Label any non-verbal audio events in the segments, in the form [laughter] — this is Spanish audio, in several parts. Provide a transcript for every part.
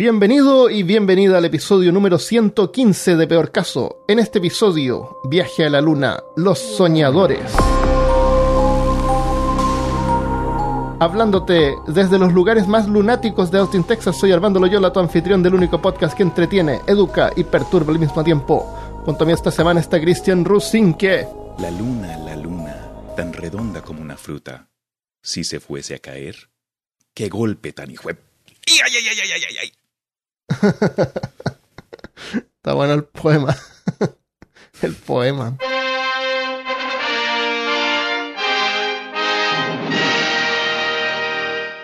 Bienvenido y bienvenida al episodio número 115 de Peor Caso. En este episodio, Viaje a la Luna, Los Soñadores. Hablándote desde los lugares más lunáticos de Austin, Texas, soy Armando Loyola, tu anfitrión del único podcast que entretiene, educa y perturba al mismo tiempo. Junto a mí esta semana está Christian Rusinque. La luna, la luna, tan redonda como una fruta. Si se fuese a caer, qué golpe tan hijo. de- ¡Ay, ay, ay, ay, ay, ay, ay! [laughs] Está bueno el poema. [laughs] el poema.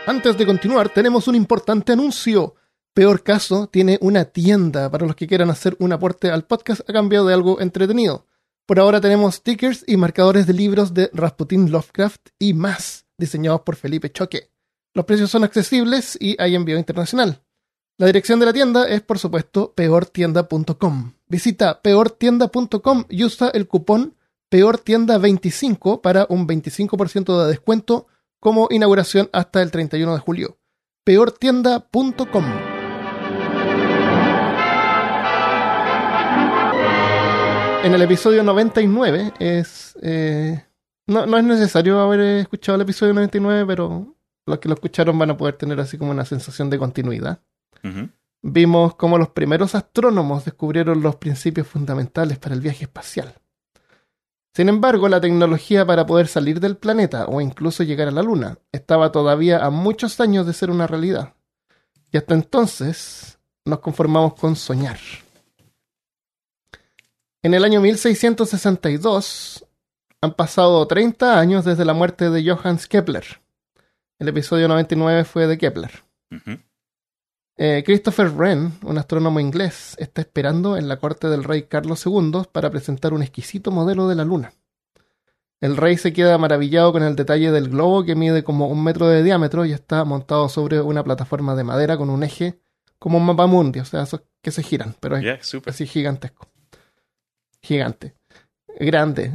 Antes de continuar, tenemos un importante anuncio. Peor caso, tiene una tienda para los que quieran hacer un aporte al podcast a cambio de algo entretenido. Por ahora tenemos stickers y marcadores de libros de Rasputin Lovecraft y más, diseñados por Felipe Choque. Los precios son accesibles y hay envío internacional. La dirección de la tienda es, por supuesto, peortienda.com. Visita peortienda.com y usa el cupón peortienda25 para un 25% de descuento como inauguración hasta el 31 de julio. peortienda.com. En el episodio 99 es... eh, no, no es necesario haber escuchado el episodio 99, pero los que lo escucharon van a poder tener así como una sensación de continuidad Vimos cómo los primeros astrónomos descubrieron los principios fundamentales para el viaje espacial. Sin embargo, la tecnología para poder salir del planeta o incluso llegar a la Luna estaba todavía a muchos años de ser una realidad. Y hasta entonces nos conformamos con soñar. En el año 1662 han pasado 30 años desde la muerte de Johannes Kepler. El episodio 99 fue de Kepler. Eh, Christopher Wren, un astrónomo inglés, está esperando en la corte del rey Carlos II para presentar un exquisito modelo de la Luna. El rey se queda maravillado con el detalle del globo que mide como un metro de diámetro y está montado sobre una plataforma de madera con un eje como un mapa mundi, o sea, esos que se giran, pero es así gigantesco. Gigante. Grande.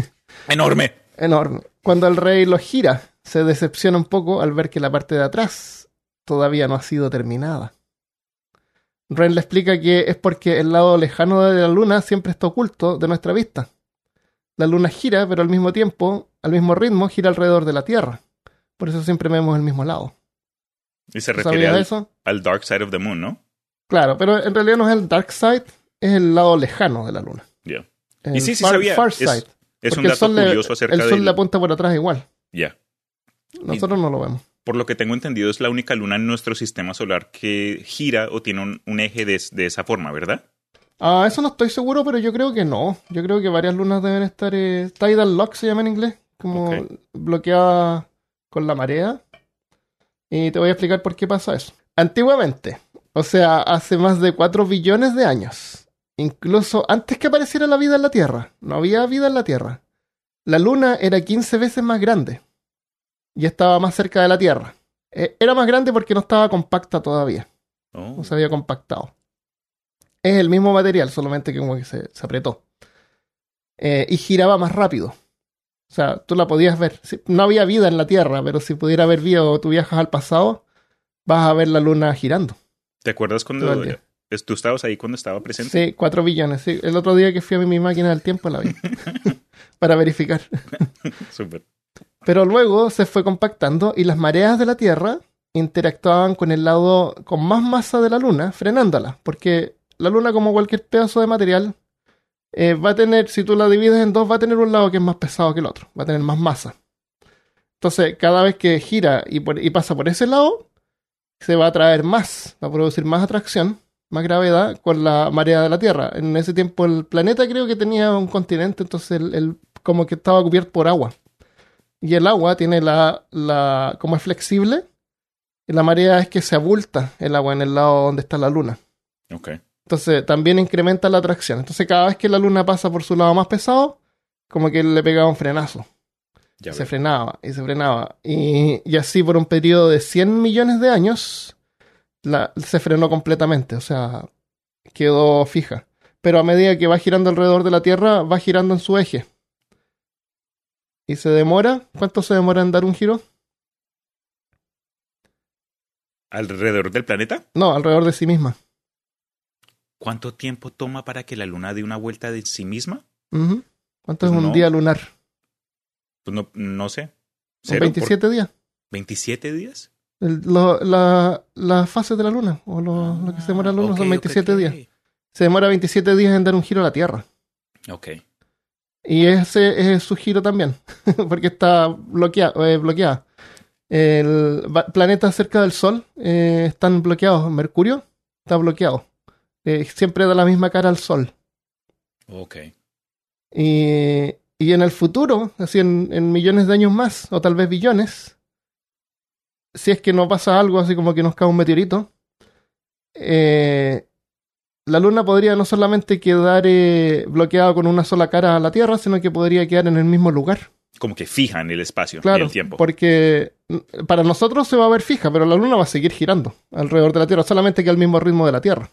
[laughs] ¡Enorme! enorme. Cuando el rey lo gira, se decepciona un poco al ver que la parte de atrás todavía no ha sido terminada. Ren le explica que es porque el lado lejano de la luna siempre está oculto de nuestra vista. La luna gira, pero al mismo tiempo, al mismo ritmo, gira alrededor de la Tierra. Por eso siempre vemos el mismo lado. Y se refiere ¿Sabías al, eso? al Dark Side of the Moon, ¿no? Claro, pero en realidad no es el dark side, es el lado lejano de la luna. El Y sí, sí far, sabía. far Es- side. Es un dato sol, le, curioso acerca el sol del... le apunta por atrás igual. Ya. Nosotros no lo vemos. Por lo que tengo entendido, es la única luna en nuestro sistema solar que gira o tiene un, un eje de, de esa forma, ¿verdad? Ah, eso no estoy seguro, pero yo creo que no. Yo creo que varias lunas deben estar. eh, tidal lock se llama en inglés. Como bloqueada con la marea. Y te voy a explicar por qué pasa eso. Antiguamente, o sea, hace más de 4 billones de años, incluso antes que apareciera la vida en la Tierra, no había vida en la Tierra. La luna era 15 veces más grande y estaba más cerca de la Tierra. Eh, era más grande porque no estaba compacta todavía Oh. no se había compactado. Es el mismo material, solamente que como que se, se apretó. Eh, y giraba más rápido. O sea, tú la podías ver. No había vida en la Tierra, pero si pudiera haber vida o tú viajas al pasado, vas a ver la luna girando. ¿Te acuerdas cuando tú estabas ahí cuando estaba presente? Sí, 4 billones. Sí. El otro día que fui a mi máquina del tiempo la vi. [laughs] [laughs] para verificar. Súper. Pero luego se fue compactando y las mareas de la Tierra interactuaban con el lado con más masa de la Luna, frenándola. Porque la Luna, como cualquier pedazo de material, eh, va a tener, si tú la divides en dos, va a tener un lado que es más pesado que el otro, va a tener más masa. Entonces, cada vez que gira y, pasa por ese lado, se va a atraer más, va a producir más atracción, más gravedad con la marea de la Tierra. En ese tiempo el planeta creo que tenía un continente, entonces el, el- como que estaba cubierto por agua. Y el agua tiene la, la, como es flexible, y la marea es que se abulta el agua en el lado donde está la luna. Ok. Entonces también incrementa la atracción. Entonces cada vez que la luna pasa por su lado más pesado, como que le pegaba un frenazo. Ya se veo. frenaba y se frenaba. Y, y así por un periodo de 100 millones de años, la, se frenó completamente. O sea, quedó fija. Pero a medida que va girando alrededor de la Tierra, va girando en su eje. Y se demora. ¿Cuánto se demora en dar un giro? ¿Alrededor del planeta? No, alrededor de sí misma. ¿Cuánto tiempo toma para que la luna dé una vuelta de sí misma? ¿Cuánto Pues es un no. día lunar? Pues no, no sé. ¿Cero? 27 días. ¿Por ¿27 días? El- lo- la, la fase de la luna, o lo, lo que se demora la luna, Ah, son ok, 27 ok. días. Se demora 27 días en dar un giro a la Tierra. Ok. Y ese es su giro también, [laughs] porque está bloqueado, eh, bloqueada. El planeta cerca del Sol eh, están bloqueados. Mercurio está bloqueado. Eh, siempre da la misma cara al Sol. Ok. Y, y en el futuro, así en, en millones de años más, o tal vez billones, si es que no pasa algo así como que nos cae un meteorito, eh, la Luna podría no solamente quedar eh, bloqueada con una sola cara a la Tierra, sino que podría quedar en el mismo lugar. Como que fija en el espacio y Claro, el tiempo. porque mm, para nosotros se va a ver fija, pero la Luna va a seguir girando alrededor de la Tierra, solamente que al mismo ritmo de la Tierra.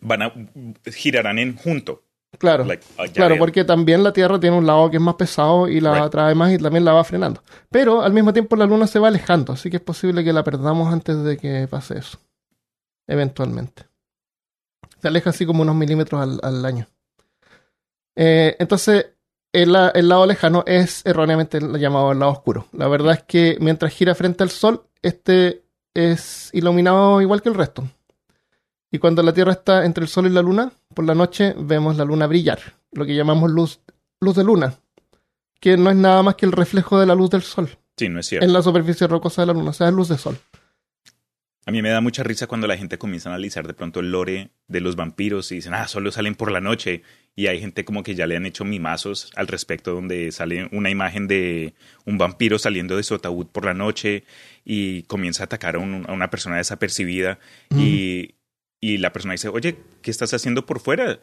Van a girarán en junto. Claro. Like, ah, Claro, porque también la Tierra tiene un lado que es más pesado y la Right. atrae más y también la va frenando. Pero al mismo tiempo la Luna se va alejando, así que es posible que la perdamos antes de que pase eso. Eventualmente. Se aleja así como unos milímetros al, al año. Eh, entonces, el lado lejano es erróneamente llamado el lado oscuro. La verdad es que mientras gira frente al Sol, este es iluminado igual que el resto. Y cuando la Tierra está entre el Sol y la Luna, por la noche vemos la Luna brillar, lo que llamamos luz, luz de luna, que no es nada más que el reflejo de la luz del Sol Sí, no es cierto. en la superficie rocosa de la Luna, o sea, es luz de Sol. A mí me da mucha risa cuando la gente comienza a analizar de pronto el lore de los vampiros y dicen, ah, solo salen por la noche. Y hay gente como que ya le han hecho mimazos al respecto, donde sale una imagen de un vampiro saliendo de su ataúd por la noche y comienza a atacar a, un- a una persona desapercibida. Y, y la persona dice, oye, ¿qué estás haciendo por fuera?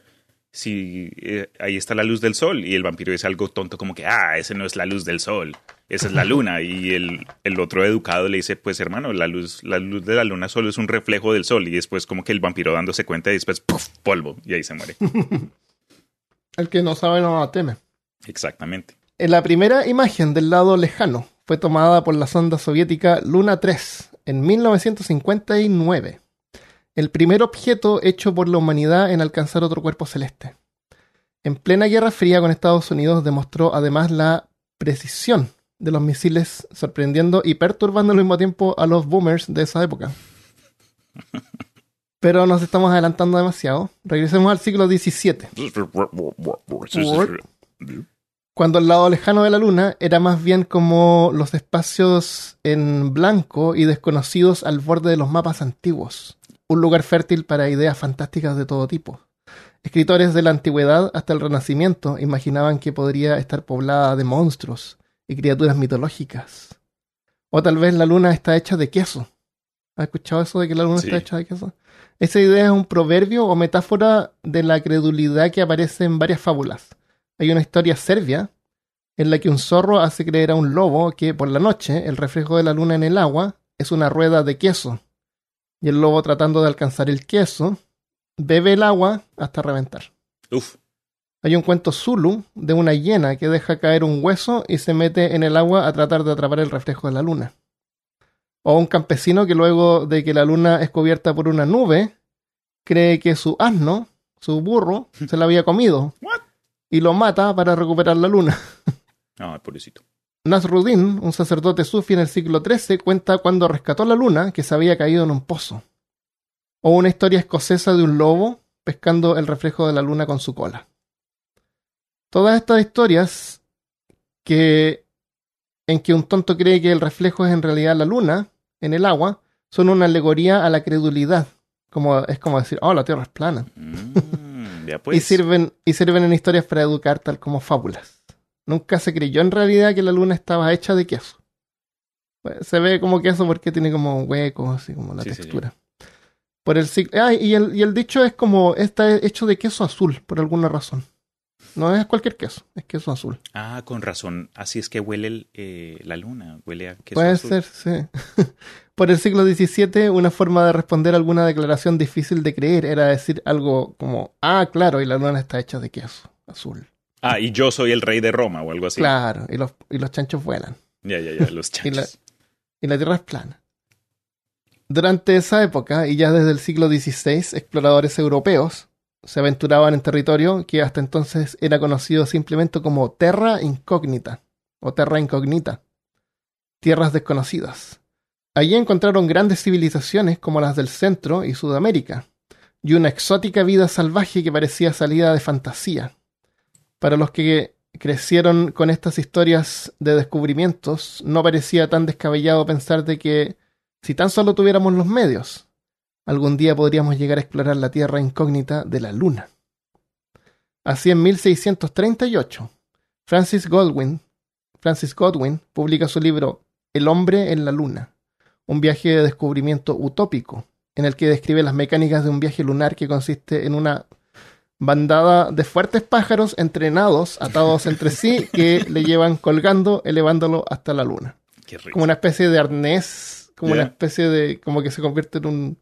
Si eh, ahí está la luz del sol. Y el vampiro dice algo tonto como que, ah, ese no es la luz del sol, esa es la luna. Y el, el otro educado le dice, pues hermano, la luz, la luz de la luna solo es un reflejo del sol. Y después como que el vampiro dándose cuenta y después, ¡puf! polvo. Y ahí se muere. [laughs] El que no sabe no teme. Exactamente. En la primera imagen del lado lejano fue tomada por la sonda soviética Luna 3 en 1959. El primer objeto hecho por la humanidad en alcanzar otro cuerpo celeste. En plena Guerra Fría con Estados Unidos demostró además la precisión de los misiles, sorprendiendo y perturbando al mismo tiempo a los boomers de esa época. [laughs] Pero nos estamos adelantando demasiado. Regresemos al siglo XVII. cuando el lado lejano de la Luna era más bien como los espacios en blanco y desconocidos al borde de los mapas antiguos, un lugar fértil para ideas fantásticas de todo tipo. Escritores de la antigüedad hasta el Renacimiento imaginaban que podría estar poblada de monstruos y criaturas mitológicas. O tal vez la Luna está hecha de queso. ¿Has escuchado eso de que la Luna Sí. está hecha de queso? Esa idea es un proverbio o metáfora de la credulidad que aparece en varias fábulas. Hay una historia serbia en la que un zorro hace creer a un lobo que por la noche el reflejo de la luna en el agua es una rueda de queso. Y el lobo tratando de alcanzar el queso bebe el agua hasta reventar. Uf. Hay un cuento Zulu de una hiena que deja caer un hueso y se mete en el agua a tratar de atrapar el reflejo de la luna. O un campesino que luego de que la luna es cubierta por una nube, cree que su asno, su burro, [laughs] se la había comido. Y lo mata para recuperar la luna. Ay, pobrecito. Nasruddin, un sacerdote sufi en el siglo XIII, cuenta cuando rescató la luna que se había caído en un pozo. O una historia escocesa de un lobo pescando el reflejo de la luna con su cola. Todas estas historias que en que un tonto cree que el reflejo es en realidad la luna en el agua son una alegoría a la credulidad. Como, es como decir, oh, la Tierra es plana. Mm, ya [laughs] y, pues. sirven, y sirven en historias para educar tal como fábulas. Nunca se creyó en realidad que la luna estaba hecha de queso. Pues, Se ve como queso porque tiene como huecos, así como la Sí, sí, sí. textura. Por el ciclo. Ah, y el, y el dicho es como está hecho de queso azul, por alguna razón. No es cualquier queso, es queso azul. Ah, con razón. Así es que huele el, eh, la luna. Huele a queso Puede azul. ser, sí. [laughs] por el siglo XVII, una forma de responder a alguna declaración difícil de creer era decir algo como, ah, claro, y la luna está hecha de queso azul. Ah, y yo soy el rey de Roma o algo así. Claro, y los, y los chanchos vuelan. Ya, ya, ya. Los [laughs] Y la- chanchos. y la Tierra es plana. Durante esa época, y ya desde el siglo XVI, exploradores europeos se aventuraban en territorio que hasta entonces era conocido simplemente como Terra Incógnita o Terra Incognita, tierras desconocidas. Allí encontraron grandes civilizaciones como las del Centro y Sudamérica, y una exótica vida salvaje que parecía salida de fantasía. Para los que crecieron con estas historias de descubrimientos, no parecía tan descabellado pensar de que si tan solo tuviéramos los medios, algún día podríamos llegar a explorar la tierra incógnita de la Luna. Así en 1638, Francis Godwin, Francis Godwin publica su libro El hombre en la Luna, un viaje de descubrimiento utópico, en el que describe las mecánicas de un viaje lunar que consiste en una bandada de fuertes pájaros entrenados, atados entre sí, que [laughs] le llevan colgando, elevándolo hasta la luna. Como una especie de arnés como una especie de. como que se convierte en un.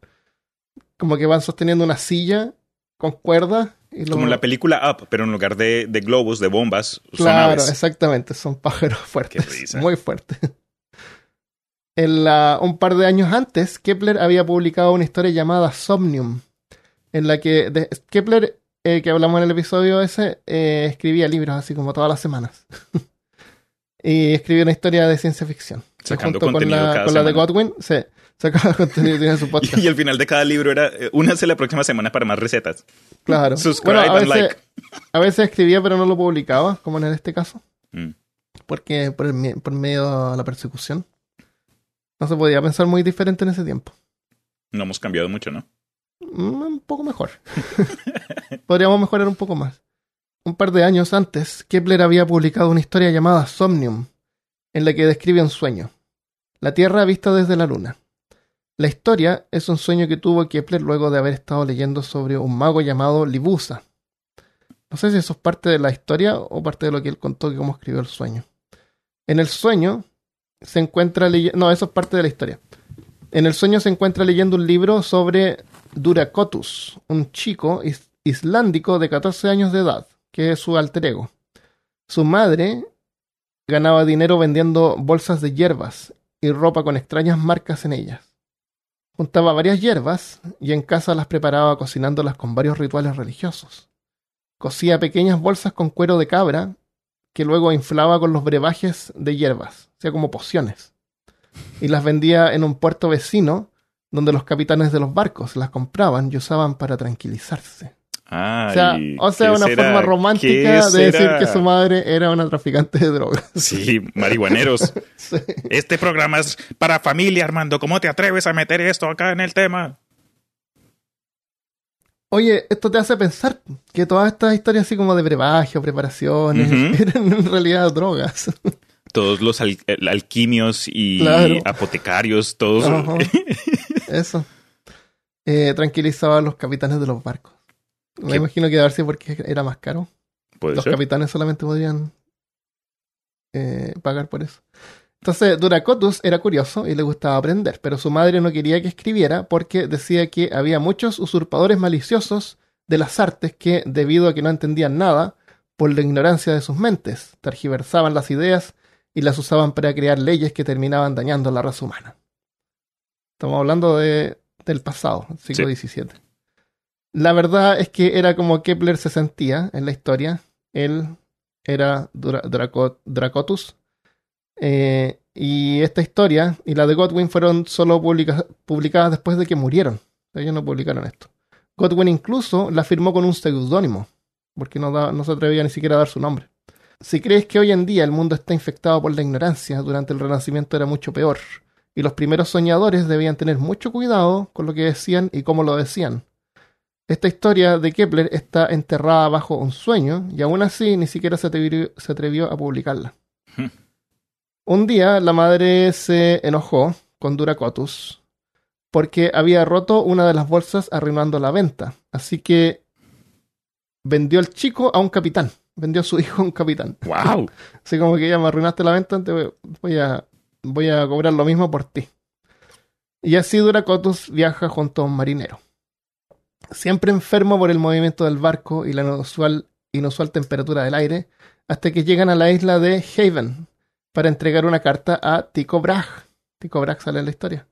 Como que van sosteniendo una silla con cuerdas. Y Como en la película Up, pero en lugar de, de globos, de bombas, claro, exactamente, son pájaros fuertes. Muy fuertes. En la, un par de años antes, Kepler había publicado una historia llamada Somnium, en la que Kepler, eh, que hablamos en el episodio ese, eh, escribía libros así como todas las semanas. [laughs] y escribía una historia de ciencia ficción. Sacando contenido con la, con la de Godwin, sí, sacaba [laughs] contenido en su podcast. y el final de cada libro era, eh, únase la próxima semana para más recetas. Claro. Subscribe a veces, like. A veces escribía pero no lo publicaba, como en este caso. Mm. Porque por, el, por medio de la persecución. No se podía pensar muy diferente en ese tiempo. No hemos cambiado mucho, ¿no? Mm, un poco mejor. [laughs] Podríamos mejorar un poco más. Un par de años antes, Kepler había publicado una historia llamada Somnium, en la que describe un sueño, la Tierra vista desde la Luna. La historia es un sueño que tuvo Kepler luego de haber estado leyendo sobre un mago llamado Libusa. No sé si eso es parte de la historia o parte de lo que él contó que cómo escribió el sueño. En el sueño se encuentra leyendo... No, eso es parte de la historia. En el sueño se encuentra leyendo un libro sobre Duracotus, un chico islandico de 14 años de edad, que es su alter ego. Su madre ganaba dinero vendiendo bolsas de hierbas y ropa con extrañas marcas en ellas. Juntaba varias hierbas y en casa las preparaba cocinándolas con varios rituales religiosos. Cosía pequeñas bolsas con cuero de cabra que luego inflaba con los brebajes de hierbas, o sea, como pociones. Y las vendía en un puerto vecino donde los capitanes de los barcos las compraban y usaban para tranquilizarse o sea, una forma romántica de decir que su madre era una traficante de drogas. [laughs] Sí, marihuaneros. [laughs] Este programa es para familia, Armando. ¿Cómo te atreves a meter esto acá en el tema? Oye, esto te hace pensar que todas estas historias así como de brebaje o preparaciones [laughs] eran en realidad drogas. Todos los alquimios y apotecarios, todos. Eso. Eh, tranquilizaba a los capitanes de los barcos. Me imagino que darse porque era más caro. Los capitanes solamente podían eh, pagar por eso. Entonces, Duracotus era curioso y le gustaba aprender, pero su madre no quería que escribiera porque decía que había muchos usurpadores maliciosos de las artes que, debido a que no entendían nada, por la ignorancia de sus mentes, tergiversaban las ideas y las usaban para crear leyes que terminaban dañando a la raza humana. Estamos hablando de, del pasado, siglo XVII. La verdad es que era como Kepler se sentía en la historia. Él era Dracotus. Eh, y esta historia y la de Godwin fueron solo publicadas después de que murieron. Ellos no publicaron esto. Godwin incluso la firmó con un seudónimo, porque no, no se atrevía ni siquiera a dar su nombre. Si crees que hoy en día el mundo está infectado por la ignorancia, durante el Renacimiento era mucho peor, y los primeros soñadores debían tener mucho cuidado con lo que decían y cómo lo decían, esta historia de Kepler está enterrada bajo un sueño y aún así ni siquiera se atrevió, a publicarla. Hmm. Un día la madre se enojó con Duracotus porque había roto una de las bolsas arruinando la venta. Así que vendió al chico a un capitán. Vendió a su [laughs] hijo a un capitán. ¡Wow! [laughs] Así como que ya me arruinaste la venta, voy a, voy a cobrar lo mismo por ti. Y así Duracotus viaja junto a un marinero siempre enfermo por el movimiento del barco y la inusual, inusual temperatura del aire, hasta que llegan a la isla de Haven para entregar una carta a Tycho Brahe. Tycho Brahe sale en la historia.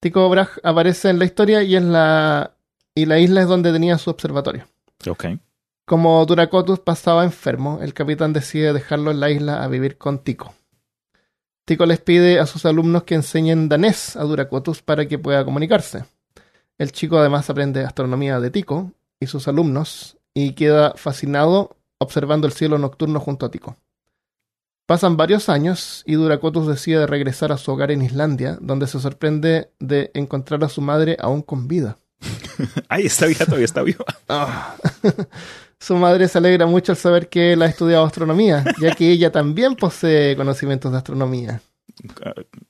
Tycho Brahe aparece en la historia y es la y la isla es donde tenía su observatorio. Ok. Como Duracotus pasaba enfermo, el capitán decide dejarlo en la isla a vivir con Tycho. Tycho les pide a sus alumnos que enseñen danés a Duracotus para que pueda comunicarse. El chico además aprende astronomía de Tycho y sus alumnos y queda fascinado observando el cielo nocturno junto a Tycho. Pasan varios años y Duracotus decide regresar a su hogar en Islandia, donde se sorprende de encontrar a su madre aún con vida. [laughs] Ay, está viva, todavía está viva. [laughs] Ah. [laughs] Su madre se alegra mucho al saber que él ha estudiado astronomía, ya que ella también posee conocimientos de astronomía.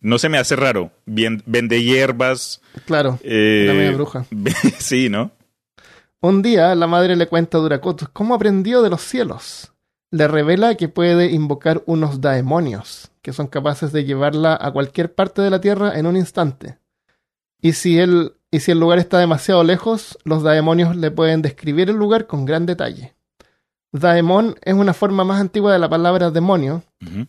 No se me hace raro. Bien, vende hierbas. Claro, eh, la media bruja. [laughs] sí, ¿no? Un día la madre le cuenta a Duracotus cómo aprendió de los cielos. Le revela que puede invocar unos daemonios, que son capaces de llevarla a cualquier parte de la Tierra en un instante. Y si él y si el lugar está demasiado lejos, los daemonios le pueden describir el lugar con gran detalle. Daemon es una forma más antigua de la palabra demonio.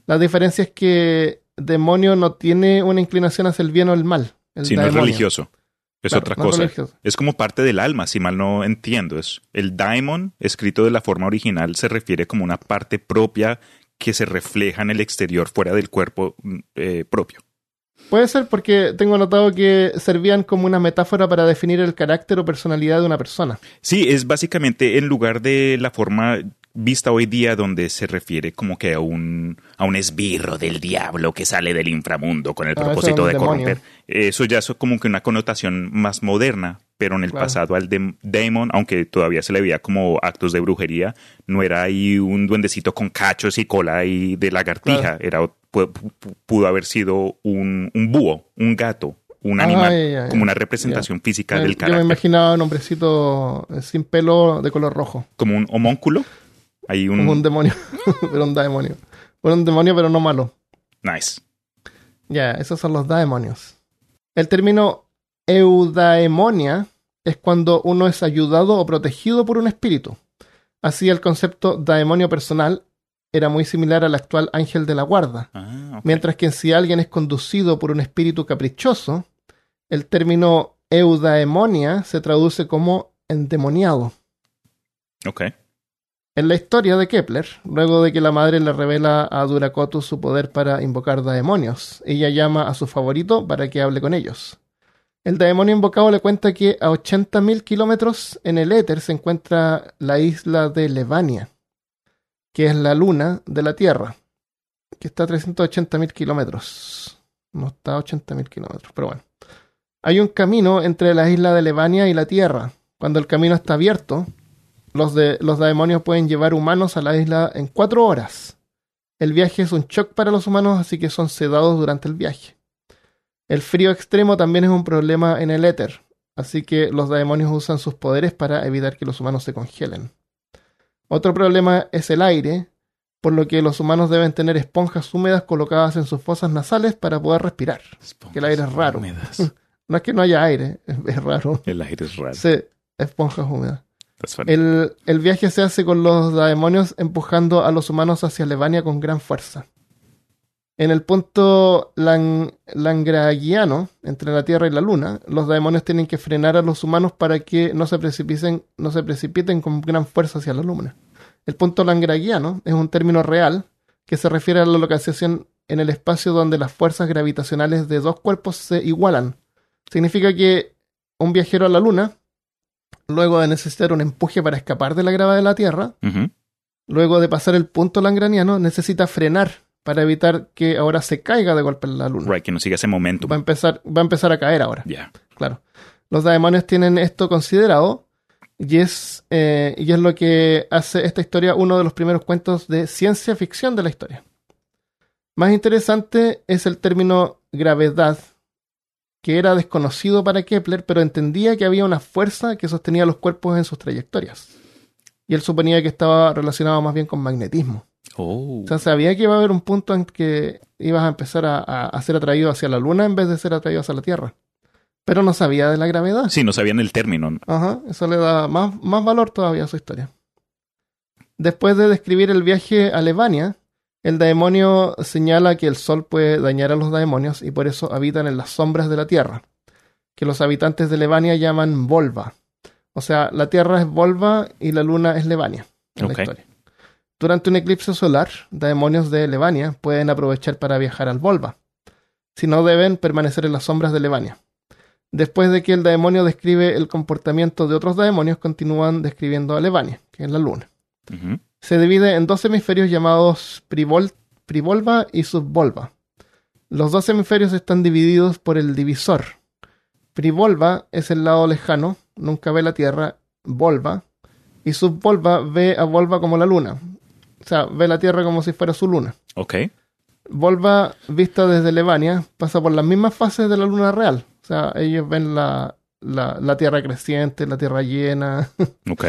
La diferencia es que demonio no tiene una inclinación hacia el bien o el mal. El Sí, no es religioso. Es Claro, otra no cosa. religioso. Es como parte del alma, si mal no entiendo. Es el daemon, escrito de la forma original, se refiere como una parte propia que se refleja en el exterior fuera del cuerpo mm, eh, propio. Puede ser porque tengo notado que servían como una metáfora para definir el carácter o personalidad de una persona. Sí, es básicamente en lugar de la forma vista hoy día donde se refiere como que a un, a un esbirro del diablo que sale del inframundo con el Ah, propósito de demonio. corromper. Eso ya es como que una connotación más moderna, pero en el Claro. pasado al demon, aunque todavía se le veía como actos de brujería, no era ahí un duendecito con cachos y cola y de lagartija, era pu- pu- pudo haber sido un, un búho, un gato, un Ah, animal, como una representación física del Yo me carácter, imaginaba un hombrecito eh, sin pelo de color rojo. como un homónculo. Hay un, Como un demonio. [laughs] pero un daemonio. Bueno, un demonio, pero no malo. nice. Ya, esos son los daemonios. El término eudaemonia es cuando uno es ayudado o protegido por un espíritu. Así el concepto daemonio personal era muy similar al actual ángel de la guarda. Ah. Mientras que si alguien es conducido por un espíritu caprichoso, el término eudaemonia se traduce como endemoniado. Ok. En la historia de Kepler, luego de que la madre le revela a Duracotus su poder para invocar daemonios, ella llama a su favorito para que hable con ellos. El daemonio invocado le cuenta que a 80.000 kilómetros en el éter se encuentra la isla de Levania, que es la luna de la Tierra, que está a 380.000 kilómetros. No está a 80.000 kilómetros, pero bueno. Hay un camino entre la isla de Levania y la Tierra. Cuando el camino está abierto, los, de, los demonios pueden llevar humanos a la isla en cuatro horas. El viaje es un shock para los humanos, así que son sedados durante el viaje. El frío extremo también es un problema en el éter, así que los demonios usan sus poderes para evitar que los humanos se congelen. Otro problema es el aire, por lo que los humanos deben tener esponjas húmedas colocadas en sus fosas nasales para poder respirar. Que el aire es raro. Húmedas. [laughs] No es que no haya aire, es, es raro. El aire es raro. Sí, esponjas húmedas. El, viaje se hace con los demonios empujando a los humanos hacia Levania con gran fuerza. En el punto lang- entre la Tierra y la Luna, los demonios tienen que frenar a los humanos para que no se precipiten, no se precipiten con gran fuerza hacia la Luna. El punto langragiano es un término real que se refiere a la localización en el espacio donde las fuerzas gravitacionales de dos cuerpos se igualan. Significa que un viajero a la Luna luego de necesitar un empuje para escapar de la gravedad de la Tierra, luego de pasar el punto langraniano, necesita frenar para evitar que ahora se caiga de golpe en la Luna. Right, que no siga ese momento. Va, a empezar, va a empezar a caer ahora, Ya. claro. Los demonios tienen esto considerado y es, eh, y es lo que hace esta historia uno de los primeros cuentos de ciencia ficción de la historia. Más interesante es el término gravedad, que era desconocido para Kepler, pero entendía que había una fuerza que sostenía los cuerpos en sus trayectorias. Y él suponía que estaba relacionado más bien con magnetismo. Oh. O sea, sabía que iba a haber un punto en que ibas a empezar a, a- a ser atraído hacia la Luna en vez de ser atraído hacia la Tierra. Pero no sabía de la gravedad. Sí, no sabían el término. ¿no? Ajá, eso le da más, más valor todavía a su historia. Después de describir el viaje a Levania, el demonio señala que el sol puede dañar a los demonios y por eso habitan en las sombras de la tierra. que los habitantes de Levania llaman Volva. O sea, la Tierra es Volva y la Luna es Levania en la historia. Durante un eclipse solar, demonios de Levania pueden aprovechar para viajar al Volva. Si no, deben permanecer en las sombras de Levania. Después de que el demonio describe el comportamiento de otros demonios, continúan describiendo a Levania, que es la Luna. Se divide en dos hemisferios llamados privol- privolva y subvolva. Los dos hemisferios están divididos por el divisor. Privolva es el lado lejano, nunca ve la Tierra, volva, y subvolva ve a volva como la luna. O sea, ve la Tierra como si fuera su luna. Ok. Volva, vista desde Levania, pasa por las mismas fases de la luna real. O sea, ellos ven la, la, la Tierra creciente, la Tierra llena. [laughs] Ok.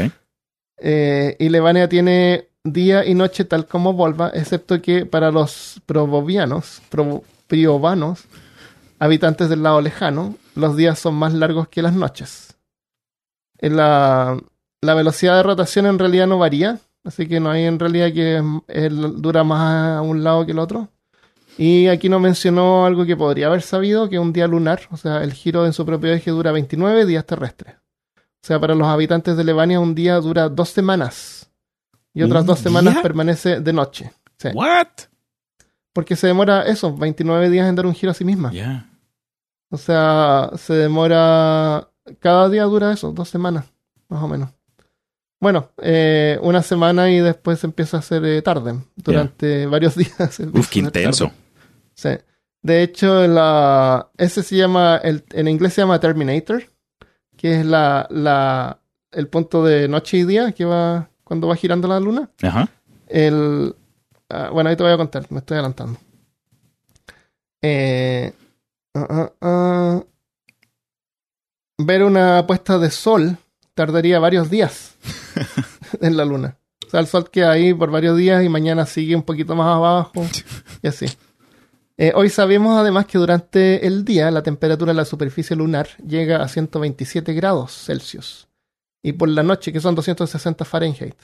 Eh, y Levania tiene día y noche tal como Volva, excepto que para los probovianos, habitantes del lado lejano, los días son más largos que las noches. La, velocidad de rotación en realidad no varía, así que no hay en realidad que el- dura más a un lado que el otro. Y aquí no mencionó algo que podría haber sabido, que un día lunar, o sea, el giro en su propio eje dura 29 días terrestres. O sea, para los habitantes de Levania un día dura dos semanas. Y otras ¿Un dos semanas día? permanece de noche. Sí. What? Porque se demora eso, 29 días en dar un giro a sí misma. Ya. O sea, se demora... Cada día dura eso, dos semanas, más o menos. Bueno, eh, una semana y después empieza a ser eh, tarde. Durante varios [laughs] días. Uf, qué hacer intenso. tarde. Sí. De hecho, la, ese se llama, el, en inglés se llama Terminator, que es la, la, el punto de noche y día que va cuando va girando la luna. Ajá. El, ah, bueno, ahí te voy a contar, me estoy adelantando. Eh, ah, ah, ver una puesta de sol tardaría varios días [laughs] en la luna. O sea, el sol queda ahí por varios días y mañana sigue un poquito más abajo [laughs] y así. Eh, hoy sabemos además que durante el día la temperatura de la superficie lunar llega a 127 grados Celsius. Y por la noche, que son 260 Fahrenheit.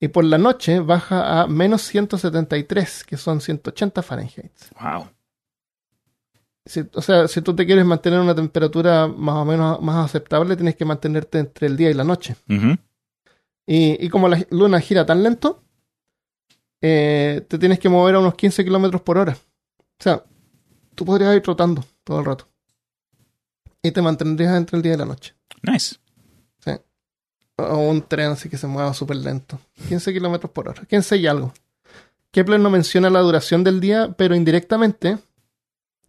Y por la noche baja a menos 173, que son 180 Fahrenheit. Wow. Si- o sea, si tú te quieres mantener una temperatura más o menos más aceptable, tienes que mantenerte entre el día y la noche. Y como la luna gira tan lento, eh, te tienes que mover a unos 15 kilómetros por hora. O sea, tú podrías ir trotando todo el rato. Y te mantendrías entre el día y la noche. Nice. O un tren así que se mueva súper lento. 15 kilómetros por hora. 15 y algo. Kepler no menciona la duración del día, pero indirectamente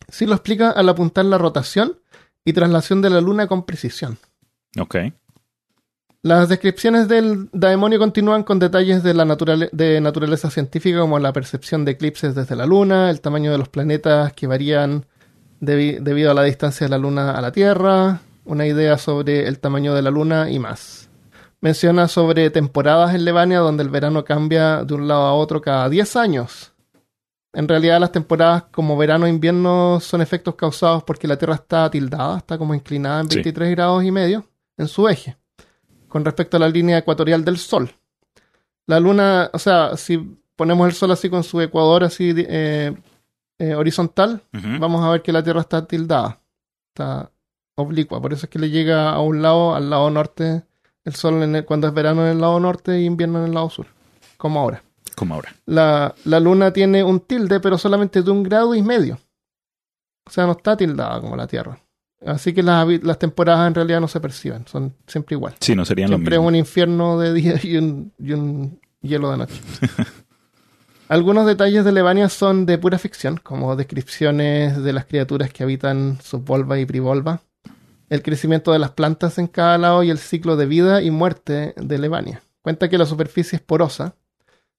sí lo explica al apuntar la rotación y traslación de la luna con precisión. Ok. Las descripciones del demonio continúan con detalles de, la naturale- de naturaleza científica como la percepción de eclipses desde la Luna, el tamaño de los planetas que varían debi- debido a la distancia de la Luna a la Tierra, una idea sobre el tamaño de la Luna y más. Menciona sobre temporadas en Levania donde el verano cambia de un lado a otro cada 10 años. En realidad las temporadas como verano e invierno son efectos causados porque la Tierra está tildada, está como inclinada en Sí. 23 grados y medio en su eje con respecto a la línea ecuatorial del Sol. La Luna, o sea, si ponemos el Sol así con su ecuador así eh, eh, horizontal, vamos a ver que la Tierra está tildada, está oblicua. Por eso es que le llega a un lado, al lado norte, el Sol en el- cuando es verano en el lado norte y invierno en el lado sur, como ahora. Como ahora. La, la Luna tiene un tilde, pero solamente de un grado y medio. O sea, no está tildada como la Tierra. Así que las, las temporadas en realidad no se perciben, son siempre igual. Sí, no serían lo Siempre es mismo. un infierno de día y un, y un hielo de noche. [laughs] Algunos detalles de Levania son de pura ficción, como descripciones de las criaturas que habitan subvolva y privolva, el crecimiento de las plantas en cada lado y el ciclo de vida y muerte de Levania. Cuenta que la superficie es porosa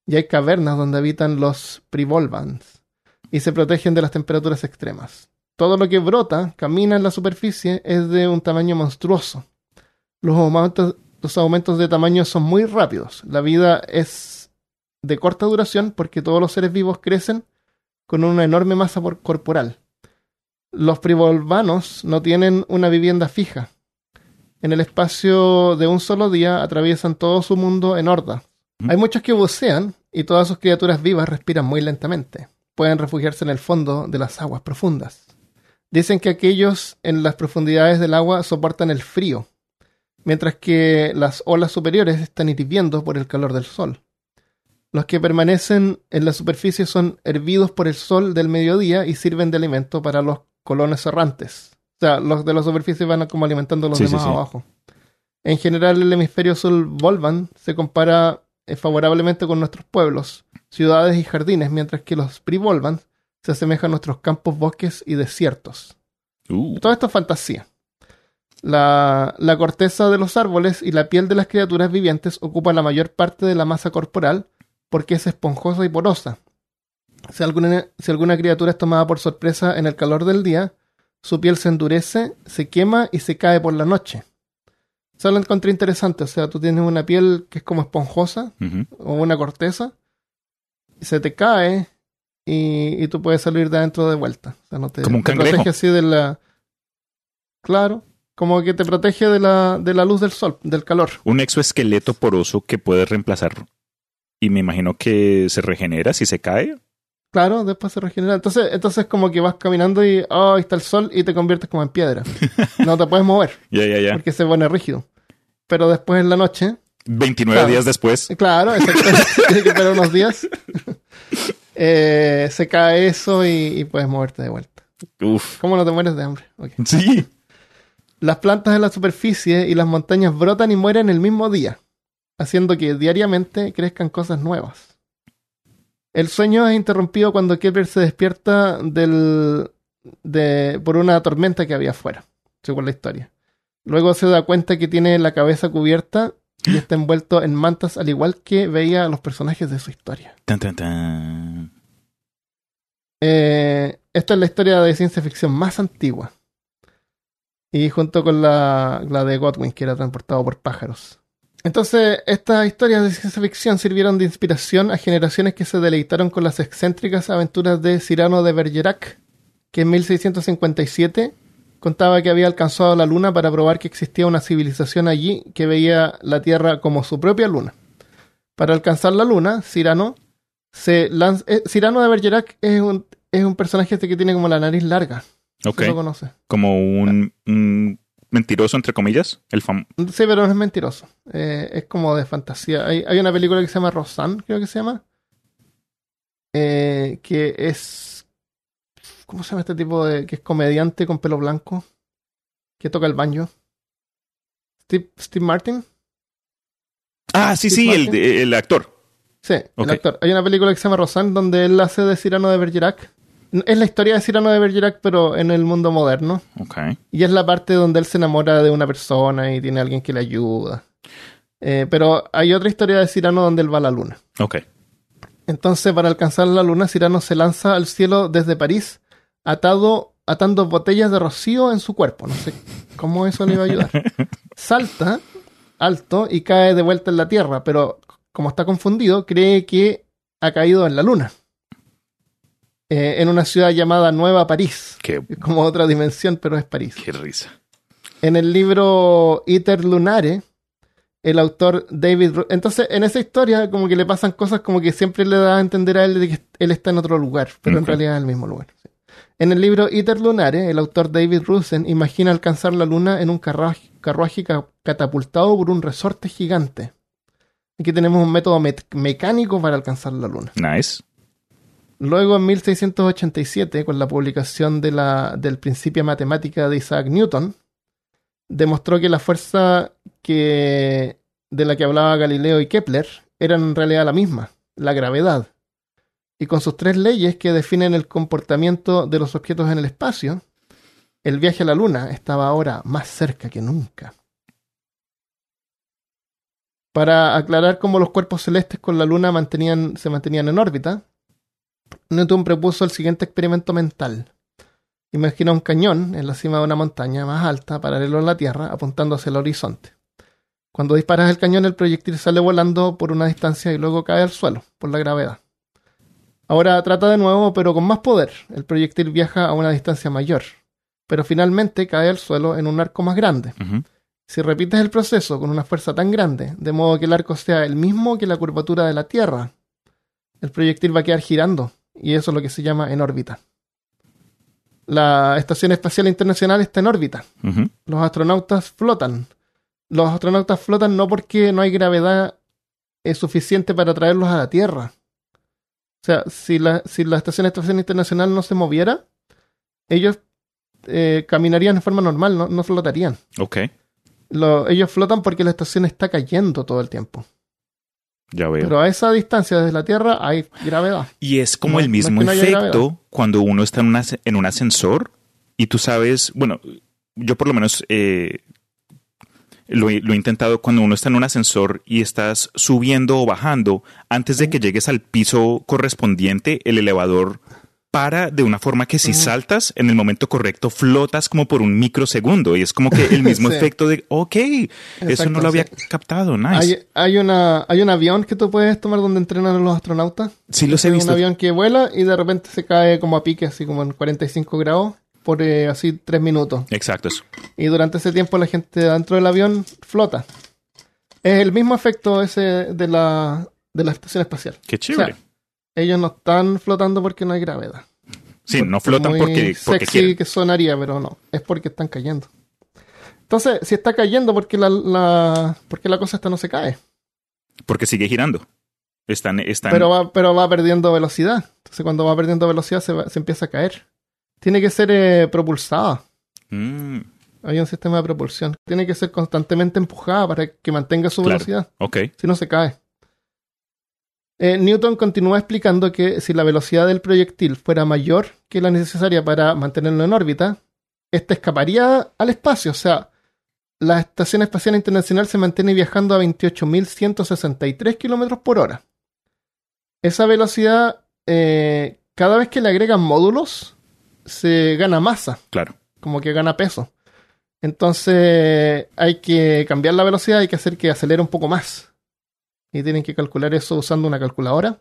y hay cavernas donde habitan los privolvans y se protegen de las temperaturas extremas. Todo lo que brota, camina en la superficie, es de un tamaño monstruoso. Los aumentos, los aumentos de tamaño son muy rápidos. La vida es de corta duración porque todos los seres vivos crecen con una enorme masa por- corporal. Los privolvanos no tienen una vivienda fija. En el espacio de un solo día atraviesan todo su mundo en horda. Hay muchos que bucean y todas sus criaturas vivas respiran muy lentamente. Pueden refugiarse en el fondo de las aguas profundas. Dicen que aquellos en las profundidades del agua soportan el frío, mientras que las olas superiores están hirviendo por el calor del sol. Los que permanecen en la superficie son hervidos por el sol del mediodía y sirven de alimento para los colones errantes. O sea, los de la superficie van como alimentando a los Sí, demás sí. abajo. En general, el hemisferio sur Volvan se compara eh, favorablemente con nuestros pueblos, ciudades y jardines, mientras que los Privolvan se asemejan a nuestros campos, bosques y desiertos. Uh, Todo esto es fantasía. La, la corteza de los árboles y la piel de las criaturas vivientes ocupa la mayor parte de la masa corporal porque es esponjosa y porosa. Si alguna, si alguna criatura es tomada por sorpresa en el calor del día, su piel se endurece, se quema y se cae por la noche. Eso lo encontré interesante. O sea, tú tienes una piel que es como esponjosa o una corteza, y se te cae y, y tú puedes salir de adentro de vuelta. O sea, no te, Como un te protege así de la. Claro, como que te protege de la, de la luz del sol, del calor. Un exoesqueleto poroso que puede reemplazar. Y me imagino que se regenera si se cae. Claro, después se regenera. Entonces, entonces como que vas caminando y oh, ahí está el sol y te conviertes como en piedra. [laughs] No te puedes mover Ya, ya, ya. porque se pone rígido. Pero después en la noche, 29 Claro. días después. claro, exactamente, [laughs] tienes que esperar unos días. [laughs] Eh, se cae eso y, y puedes moverte de vuelta. Uf. ¿Cómo no te mueres de hambre? Sí. [laughs] Las plantas en la superficie y las montañas brotan y mueren el mismo día, haciendo que diariamente crezcan cosas nuevas. El sueño es interrumpido cuando Kepler se despierta del, de, por una tormenta que había afuera, según la historia. Luego se da cuenta que tiene la cabeza cubierta y está envuelto en mantas al igual que veía a los personajes de su historia. Tan, tan, tan. Eh, esta es la historia de ciencia ficción más antigua. Y junto con la, la de Godwin, que era transportado por pájaros. Entonces, estas historias de ciencia ficción sirvieron de inspiración a generaciones que se deleitaron con las excéntricas aventuras de Cyrano de Bergerac, que en 1657 contaba que había alcanzado la luna para probar que existía una civilización allí que veía la Tierra como su propia luna. Para alcanzar la luna, Cyrano se lanza. eh, Cyrano de Bergerac es un, es un personaje este que tiene como la nariz larga. Ok. ¿Sí lo conoce? Como un, un mentiroso, entre comillas. El fam Sí, pero no es mentiroso. Eh, es como de fantasía. Hay, hay una película que se llama Rosanne, creo que se llama. Eh, que es. ¿Cómo se llama este tipo de. que es comediante con pelo blanco? Que toca el banjo. Steve, Steve Martin. Ah, sí, Steve sí, el, el actor. Sí, el actor. Hay una película que se llama Rosanne donde él hace de Cyrano de Bergerac. Es la historia de Cyrano de Bergerac, pero en el mundo moderno. Ok. Y es la parte donde él se enamora de una persona y tiene a alguien que le ayuda. Eh, pero hay otra historia de Cyrano donde él va a la luna. Ok. Entonces, para alcanzar la luna, Cyrano se lanza al cielo desde París, atado, atando botellas de rocío en su cuerpo. No sé cómo eso le iba a ayudar. [laughs] Salta alto y cae de vuelta en la Tierra, pero como está confundido, cree que ha caído en la luna. Eh, en una ciudad llamada Nueva París. Qué, Es como otra dimensión, pero es París. qué risa. En el libro Iter Lunare, el autor David... Ru- Entonces, en esa historia, como que le pasan cosas como que siempre le da a entender a él de que él está en otro lugar, pero en realidad es el mismo lugar. sí. En el libro Iter Lunare, el autor David Rusen imagina alcanzar la luna en un carruaje, carruaje ca- catapultado por un resorte gigante. Aquí tenemos un método mecánico para alcanzar la luna. Nice. Luego, en 1687, con la publicación de la, del Principia Matemática de Isaac Newton, demostró que la fuerza que, de la que hablaba Galileo y Kepler era en realidad la misma, la gravedad. Y con sus tres leyes que definen el comportamiento de los objetos en el espacio, el viaje a la Luna estaba ahora más cerca que nunca. Para aclarar cómo los cuerpos celestes con la Luna mantenían, se mantenían en órbita, Newton propuso el siguiente experimento mental. Imagina un cañón en la cima de una montaña más alta, paralelo a la Tierra, apuntando hacia el horizonte. Cuando disparas el cañón, el proyectil sale volando por una distancia y luego cae al suelo, por la gravedad. Ahora trata de nuevo, pero con más poder. El proyectil viaja a una distancia mayor, pero finalmente cae al suelo en un arco más grande. Si repites el proceso con una fuerza tan grande, de modo que el arco sea el mismo que la curvatura de la Tierra, el proyectil va a quedar girando, y eso es lo que se llama en órbita. La Estación Espacial Internacional está en órbita. Los astronautas flotan. Los astronautas flotan no porque no hay gravedad eh, suficiente para traerlos a la Tierra. O sea, si la, si la Estación Espacial Internacional no se moviera, ellos eh, caminarían de forma normal, no, no flotarían. Ok, Lo- ellos flotan porque la estación está cayendo todo el tiempo. ya veo. Pero a esa distancia desde la Tierra hay gravedad. Y es como No- el mismo no efecto cuando uno está en, una- en un ascensor y tú sabes, bueno, yo por lo menos eh, lo, he- lo he intentado cuando uno está en un ascensor y estás subiendo o bajando, antes de que llegues al piso correspondiente, el elevador para de una forma que si saltas en el momento correcto flotas como por un microsegundo y es como que el mismo [laughs] Sí. efecto de, ok, eso no lo había sí. captado, nice. Hay, hay, una, hay un avión que tú puedes tomar donde entrenan a los astronautas. sí los he visto. un avión que vuela y de repente se cae como a pique, así como en 45 grados, por eh, así 3 minutos. Exacto, eso. Y durante ese tiempo la gente dentro del avión flota. Es el mismo efecto ese de la, de la estación espacial. Qué chévere. Ellos no están flotando porque no hay gravedad. sí, no flotan muy porque, porque sexy quieren. que sonaría, pero no. Es porque están cayendo. Entonces, si está cayendo, porque la, la, porque la cosa esta no se cae? Porque sigue girando. Están, están. Pero va, pero va perdiendo velocidad. Entonces, cuando va perdiendo velocidad, se, va- se empieza a caer. Tiene que ser eh, propulsada. Mm, Hay un sistema de propulsión. Tiene que ser constantemente empujada para que mantenga su Claro. velocidad. ok. Si no, se cae. Eh, Newton continúa explicando que si la velocidad del proyectil fuera mayor que la necesaria para mantenerlo en órbita, éste escaparía al espacio. O sea, la Estación Espacial Internacional se mantiene viajando a 28.163 kilómetros por hora. Esa velocidad, eh, cada vez que le agregan módulos, se gana masa Claro. como que gana peso. Entonces hay que cambiar la velocidad, hay que hacer que acelere un poco más. Y tienen que calcular eso usando una calculadora.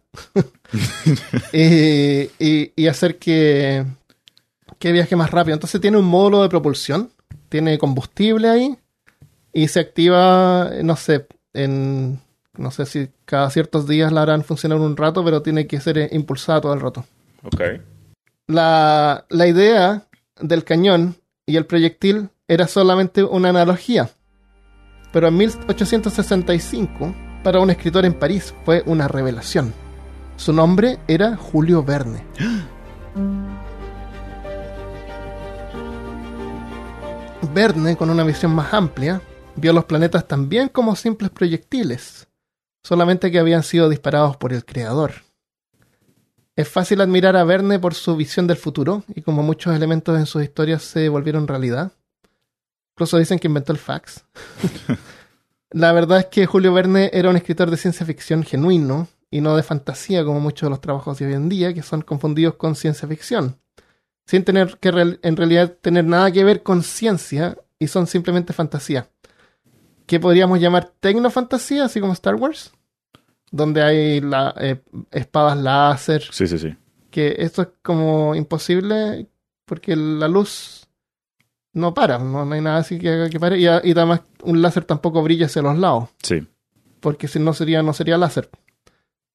y, [laughs] y- y hacer que, que viaje más rápido. Entonces tiene un módulo de propulsión, tiene combustible ahí y se activa, no sé, en no sé si cada ciertos días la harán funcionar un rato, pero tiene que ser eh, impulsada todo el rato Ok. La, idea del cañón y el proyectil era solamente una analogía. Pero en 1865, para un escritor en París, fue una revelación. Su nombre era Julio Verne. [gasps] Verne, con una visión más amplia, vio los planetas también como simples proyectiles, solamente que habían sido disparados por el Creador. Es fácil admirar a Verne por su visión del futuro y como muchos elementos en sus historias se volvieron realidad. Incluso dicen que inventó el fax. [laughs] La verdad es que Julio Verne era un escritor de ciencia ficción genuino y no de fantasía como muchos de los trabajos de hoy en día que son confundidos con ciencia ficción, sin tener que real- en realidad tener nada que ver con ciencia y son simplemente fantasía. ¿Qué podríamos llamar tecnofantasía, así como Star Wars? Donde hay la, eh, espadas láser, Sí, sí, sí. que esto es como imposible porque la luz no para, no, no hay nada así que haga que pare y, y además un láser tampoco brilla hacia los lados, Sí. porque si no sería no sería láser.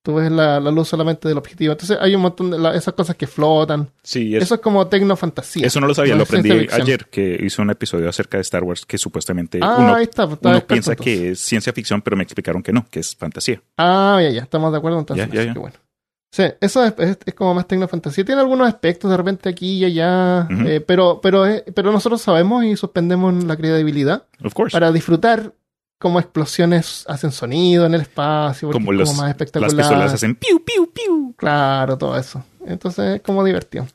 Tú ves la, la luz solamente del objetivo. Entonces hay un montón de la- esas cosas que flotan. Sí, es- Eso es como tecnofantasía. eso no lo sabía, no lo aprendí ayer, que hizo un episodio acerca de Star Wars que supuestamente Ah, uno, ahí está. pues, uno piensa entonces. que es ciencia ficción, pero me explicaron que no, que es fantasía. Ah, ya, ya, estamos de acuerdo entonces. Ya, ya, ya. que bueno. Sí, eso es, es- es como más tecnofantasía. Tiene algunos aspectos de repente aquí y allá, Ujú. eh, pero, pero, es- pero nosotros sabemos y suspendemos la credibilidad Of course. para disfrutar cómo explosiones hacen sonido en el espacio, como los, como más las espectacular. pistolas hacen piu, piu, piu. Claro, todo eso. Entonces es como divertido.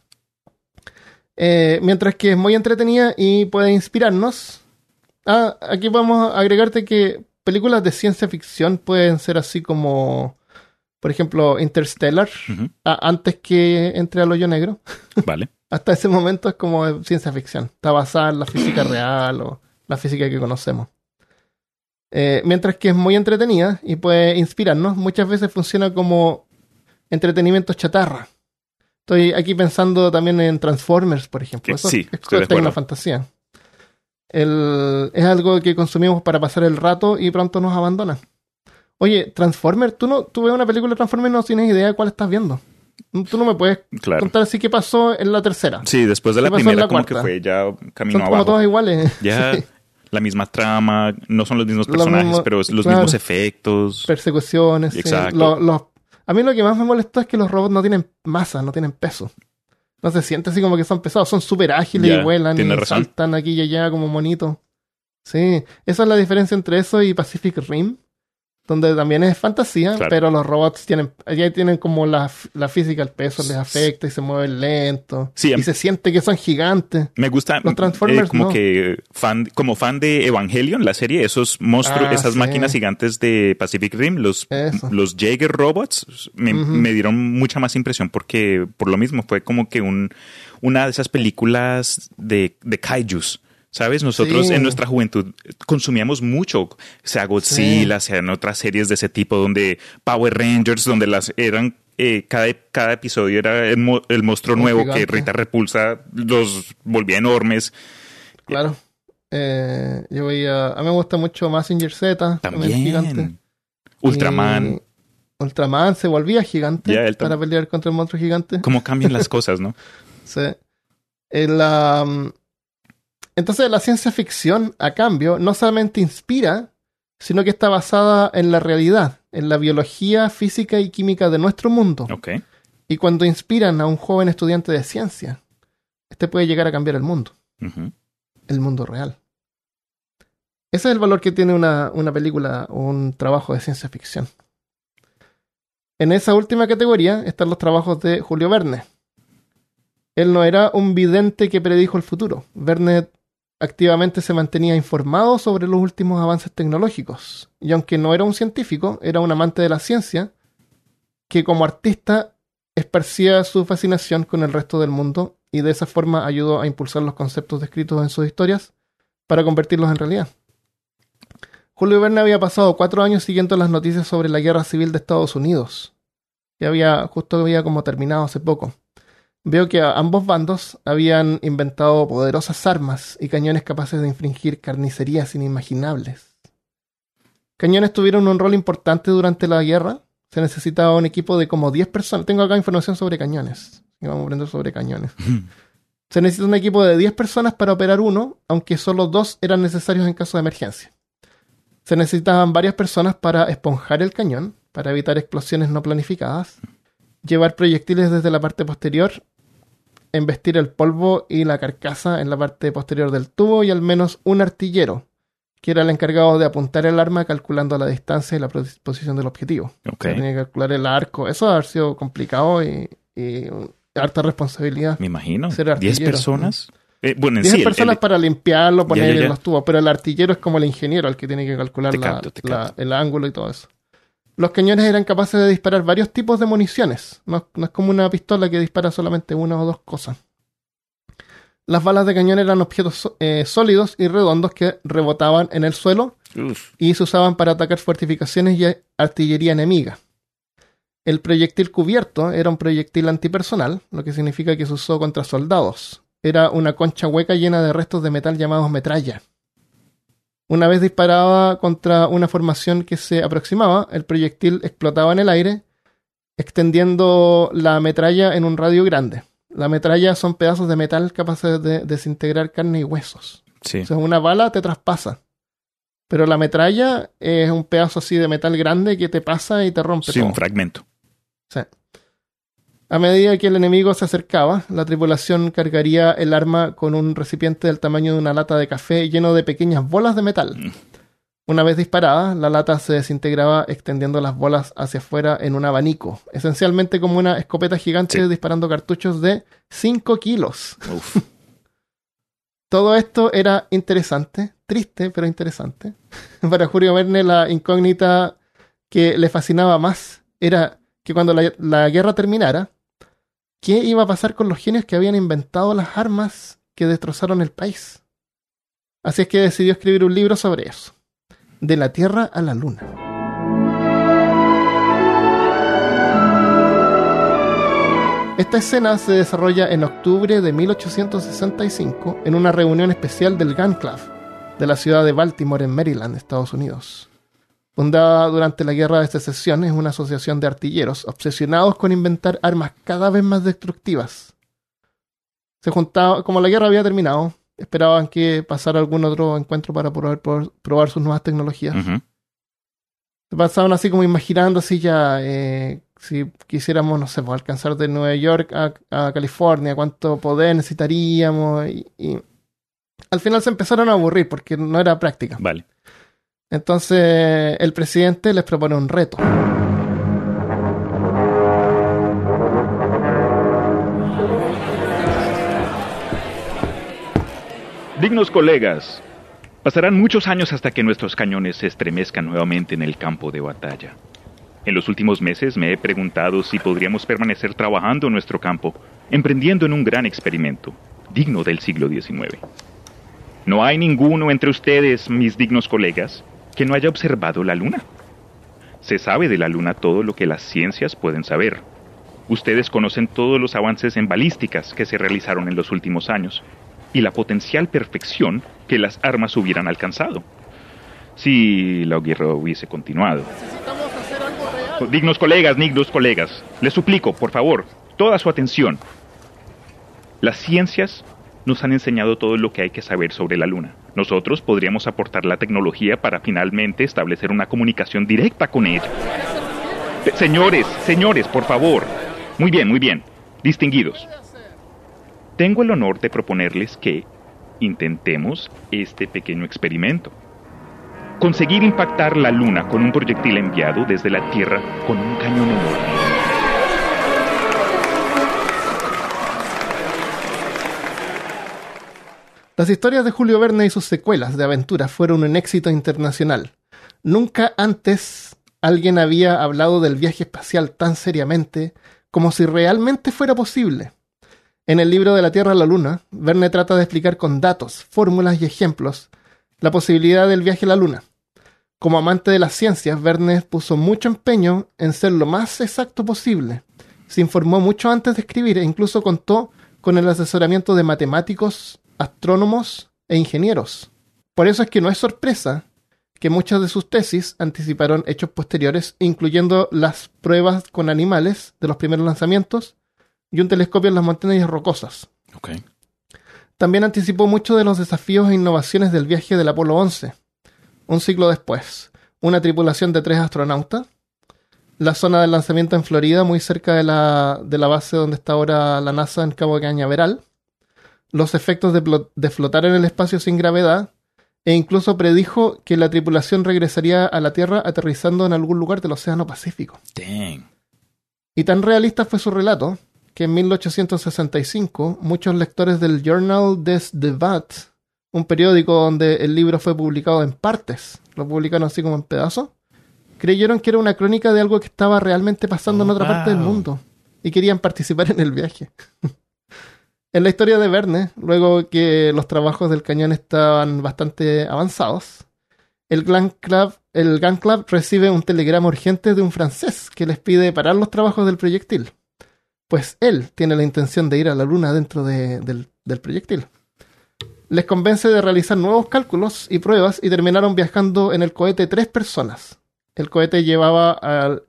Eh, mientras que es muy entretenida y puede inspirarnos. Ah, aquí podemos agregarte que películas de ciencia ficción pueden ser así como, por ejemplo, Interstellar, ah, antes que entre al hoyo negro. [laughs] Vale. Hasta ese momento es como ciencia ficción. Está basada en la física real o la física que conocemos. Eh, mientras que es muy entretenida y puede inspirarnos, muchas veces funciona como entretenimiento chatarra. Estoy aquí pensando también en Transformers, por ejemplo. Eso sí, es, es acuerdo. tecnofantasía. El- es algo que consumimos para pasar el rato y pronto nos abandona. Oye, Transformers, tú no, tú ves una película de Transformers y no tienes idea de cuál estás viendo. Tú no me puedes Claro. contar así qué pasó en la tercera. Sí, después de la ¿Qué pasó en primera la como que fue ya camino Son como abajo. todas iguales. Ya [laughs] Sí. La misma trama, no son los mismos personajes, pero es los claro. mismos efectos. Persecuciones. sí. Exacto. Lo- los- a mí lo que más me molestó es que los robots no tienen masa, no tienen peso. No se siente así como que son pesados, son súper ágiles Ya, y vuelan y razón. saltan aquí y allá como monitos. Sí, esa es la diferencia entre eso y Pacific Rim, donde también es fantasía, Claro. pero los robots tienen, allá tienen como la, la física, el peso les afecta y se mueven lento. Sí, y em- se siente que son gigantes. Me gusta Los Transformers, eh, como no. que fan, como fan de Evangelion, la serie, esos monstruos, Ah, esas sí. máquinas gigantes de Pacific Rim, los, Eso. los Jaeger robots, me dieron mucha más impresión porque por lo mismo fue como que un, una de esas películas de, de kaijus. ¿Sabes? Nosotros Sí. en nuestra juventud consumíamos mucho, sea Godzilla, sean otras series de ese tipo, donde Power Rangers, donde las eran, eh, cada, cada episodio era el, mo- el monstruo nuevo gigante. que Rita Repulsa los volvía enormes. Claro. Eh, yo veía, a mí me gusta mucho Massinger Z, también, gigante. Ultraman. Y Ultraman se volvía gigante él para pelear contra el monstruo gigante. Cómo cambian las [laughs] cosas, ¿no? Sí. El, um, entonces la ciencia ficción, a cambio, no solamente inspira, sino que está basada en la realidad, en la biología, física y química de nuestro mundo. Y cuando inspiran a un joven estudiante de ciencia, este puede llegar a cambiar el mundo, el mundo real. Ese es el valor que tiene una, una película o un trabajo de ciencia ficción. En esa última categoría están los trabajos de Julio Verne. Él no era un vidente que predijo el futuro. Verne activamente se mantenía informado sobre los últimos avances tecnológicos. Y aunque no era un científico, era un amante de la ciencia que como artista esparcía su fascinación con el resto del mundo y de esa forma ayudó a impulsar los conceptos descritos en sus historias para convertirlos en realidad. Julio Verne había pasado cuatro años siguiendo las noticias sobre la guerra civil de Estados Unidos. Y había, justo había como terminado hace poco. Veo que a ambos bandos habían inventado poderosas armas y cañones capaces de infringir carnicerías inimaginables. Cañones tuvieron un rol importante durante la guerra. Se necesitaba un equipo de como 10 personas. Tengo acá información sobre cañones. Y Vamos a aprender sobre cañones. Se necesita un equipo de 10 personas para operar uno, aunque solo dos eran necesarios en caso de emergencia. Se necesitaban varias personas para esponjar el cañón, para evitar explosiones no planificadas, llevar proyectiles desde la parte posterior, embestir el polvo y la carcasa en la parte posterior del tubo y al menos un artillero, que era el encargado de apuntar el arma calculando la distancia y la posición del objetivo. Ok. Tenía que calcular el arco. Eso ha sido complicado y, y harta responsabilidad. Me imagino. Ser ¿Diez personas? Eh, bueno, en 10 sí, el- personas el- para limpiarlo, poner Ya, ya, ya. en los tubos, pero el artillero es como el ingeniero, el que tiene que calcular la- el ángulo y todo eso. Los cañones eran capaces de disparar varios tipos de municiones. No, no es como una pistola que dispara solamente una o dos cosas. Las balas de cañón eran objetos eh, sólidos y redondos que rebotaban en el suelo Uf, y se usaban para atacar fortificaciones y artillería enemiga. El proyectil cubierto era un proyectil antipersonal, lo que significa que se usó contra soldados. Era una concha hueca llena de restos de metal llamados metralla. Una vez disparaba contra una formación que se aproximaba, el proyectil explotaba en el aire, extendiendo la metralla en un radio grande. La metralla son pedazos de metal capaces de desintegrar carne y huesos. sí. O sea, una bala te traspasa. Pero la metralla es un pedazo así de metal grande que te pasa y te rompe Sí, todo. un fragmento. Sí. A medida que el enemigo se acercaba, la tripulación cargaría el arma con un recipiente del tamaño de una lata de café lleno de pequeñas bolas de metal. Mm. Una vez disparada, la lata se desintegraba extendiendo las bolas hacia afuera en un abanico, esencialmente como una escopeta gigante Sí. disparando cartuchos de 5 kilos. Uf. [laughs] Todo esto era interesante, triste, pero interesante. [laughs] Para Julio Verne, la incógnita que le fascinaba más era que cuando la, la guerra terminara, ¿qué iba a pasar con los genios que habían inventado las armas que destrozaron el país? Así es que decidió escribir un libro sobre eso. De la Tierra a la Luna. Esta escena se desarrolla en octubre de 1865 en una reunión especial del Gun Club de la ciudad de Baltimore en Maryland, Estados Unidos, fundada durante la Guerra de Secesión, es una asociación de artilleros obsesionados con inventar armas cada vez más destructivas. Se juntaba, como la guerra había terminado, esperaban que pasara algún otro encuentro para probar, probar sus nuevas tecnologías. Se pasaban así como imaginando así ya, eh, si quisiéramos, no sé, pues, alcanzar de Nueva York a, California, cuánto poder necesitaríamos y, al final se empezaron a aburrir porque no era práctica. Vale. Entonces el presidente les propone un reto. Dignos colegas, pasarán muchos años hasta que nuestros cañones se estremezcan nuevamente en el campo de batalla. En los últimos meses me he preguntado si podríamos permanecer trabajando en nuestro campo, emprendiendo en un gran experimento, digno del siglo XIX. No hay ninguno entre ustedes, mis dignos colegas, que no haya observado la luna. Se sabe de la luna todo lo que las ciencias pueden saber. Ustedes conocen todos los avances en balísticas que se realizaron en los últimos años y la potencial perfección que las armas hubieran alcanzado. Si la guerra hubiese continuado. Dignos colegas, dignos colegas, les suplico, por favor, toda su atención. Las ciencias nos han enseñado todo lo que hay que saber sobre la Luna. Nosotros podríamos aportar la tecnología para finalmente establecer una comunicación directa con ella. Señores, señores, por favor. Muy bien, muy bien. Distinguidos. Tengo el honor de proponerles que intentemos este pequeño experimento conseguir impactar la Luna con un proyectil enviado desde la Tierra con un cañón enorme. Las historias de Julio Verne y sus secuelas de aventuras fueron un éxito internacional. Nunca antes alguien había hablado del viaje espacial tan seriamente como si realmente fuera posible. En el libro de la Tierra a la Luna, Verne trata de explicar con datos, fórmulas y ejemplos la posibilidad del viaje a la Luna. Como amante de las ciencias, Verne puso mucho empeño en ser lo más exacto posible. Se informó mucho antes de escribir e incluso contó con el asesoramiento de matemáticos, astrónomos e ingenieros. Por eso es que no es sorpresa que muchas de sus tesis anticiparon hechos posteriores, incluyendo las pruebas con animales de los primeros lanzamientos y un telescopio en las montañas rocosas. También anticipó muchos de los desafíos e innovaciones del viaje del Apolo 11, un siglo después, una tripulación de tres astronautas, la zona del lanzamiento en Florida, muy cerca de la, de la base donde está ahora la NASA en Cabo Cañaveral, los efectos de, flotar en el espacio sin gravedad, e incluso predijo que la tripulación regresaría a la Tierra aterrizando en algún lugar del Océano Pacífico. Y tan realista fue su relato que en 1865 muchos lectores del Journal des Debats un periódico donde el libro fue publicado en partes, lo publicaron así como en pedazos, creyeron que era una crónica de algo que estaba realmente pasando en otra parte del mundo y querían participar en el viaje. [laughs] en la historia de Verne, luego que los trabajos del cañón estaban bastante avanzados, el Gun Club, el Club recibe un telegrama urgente de un francés que les pide parar los trabajos del proyectil, pues él tiene la intención de ir a la luna dentro del proyectil les convence de realizar nuevos cálculos y pruebas y terminaron viajando en el cohete tres personas. El cohete llevaba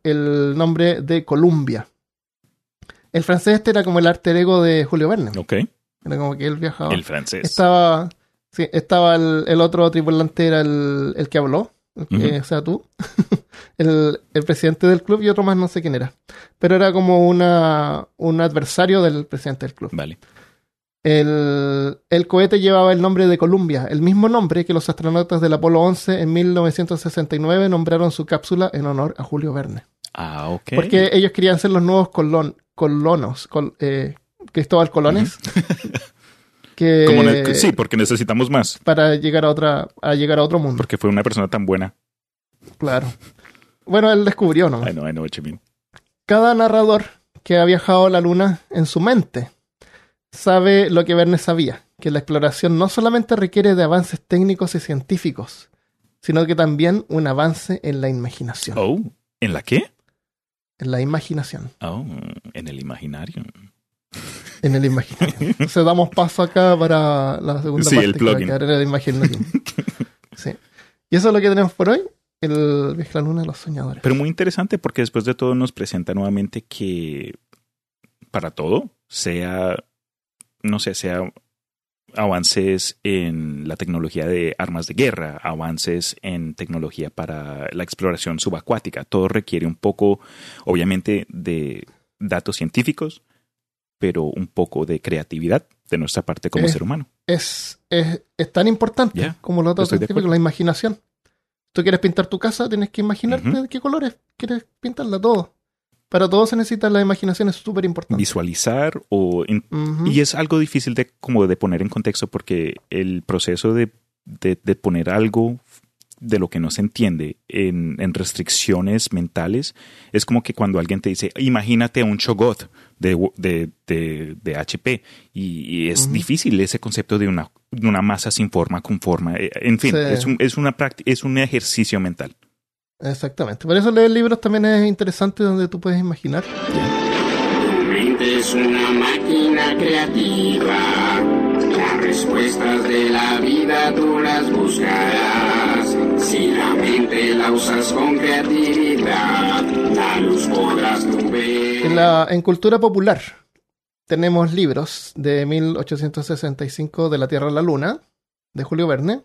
el nombre de Columbia. El francés este era como el arte ego de Julio Verne. Ok. Era como que él viajaba. El francés. Estaba, sí, estaba el, otro tripulante, era el, que habló, o sea, tú. [laughs] el, el, presidente del club y otro más no sé quién era. Pero era como una, un adversario del presidente del club. Vale. El, cohete llevaba el nombre de Columbia, el mismo nombre que los astronautas del Apolo 11 en 1969 nombraron su cápsula en honor a Julio Verne. Ah, ok. Porque ellos querían ser los nuevos colon, colonos, eh, Cristóbal Colones. que, sí, porque necesitamos más. Para llegar a, otra, a llegar a otro mundo. Porque fue una persona tan buena. Claro. Bueno, él descubrió, ¿no? Bueno, bueno, Cada narrador que ha viajado a la luna en su mente sabe lo que Verne sabía, que la exploración no solamente requiere de avances técnicos y científicos, sino que también un avance en la imaginación. Oh, ¿en la qué? En la imaginación. Oh, en el imaginario. En el imaginario. [laughs] Entonces damos paso acá para la segunda sí, parte el plugin. Que va a en el imaginario. sí. Y eso es lo que tenemos por hoy. El viaje a la luna de los soñadores. Pero muy interesante porque después de todo nos presenta nuevamente que para todo, sea, no sé, sea avances en la tecnología de armas de guerra, avances en tecnología para la exploración subacuática. Todo requiere un poco, obviamente, de datos científicos, pero un poco de creatividad de nuestra parte como ser humano. Es, es, es tan importante como los datos científicos, la imaginación. Tú quieres pintar tu casa, tienes que imaginarte de qué colores quieres pintarla todo. Para todo se necesita la imaginación, es súper importante. Visualizar o in-. Y es algo difícil de como de poner en contexto porque el proceso de, de- de poner algo de lo que no se entiende en, en restricciones mentales es como que cuando alguien te dice, imagínate un Chogot de, de, de, de HP y, y es difícil ese concepto de una, una masa sin forma con forma. Eh, En fin, Sí. es, un, es, una práctica, es un ejercicio mental. Exactamente. Por eso leer libros también es interesante donde tú puedes imaginar. Tu mente es una máquina creativa. Las respuestas de la vida tú las buscarás. Si la mente la usas con creatividad, la luz podrás tú ver. En, la, en cultura popular tenemos libros de 1865 de la Tierra a la Luna, de Julio Verne.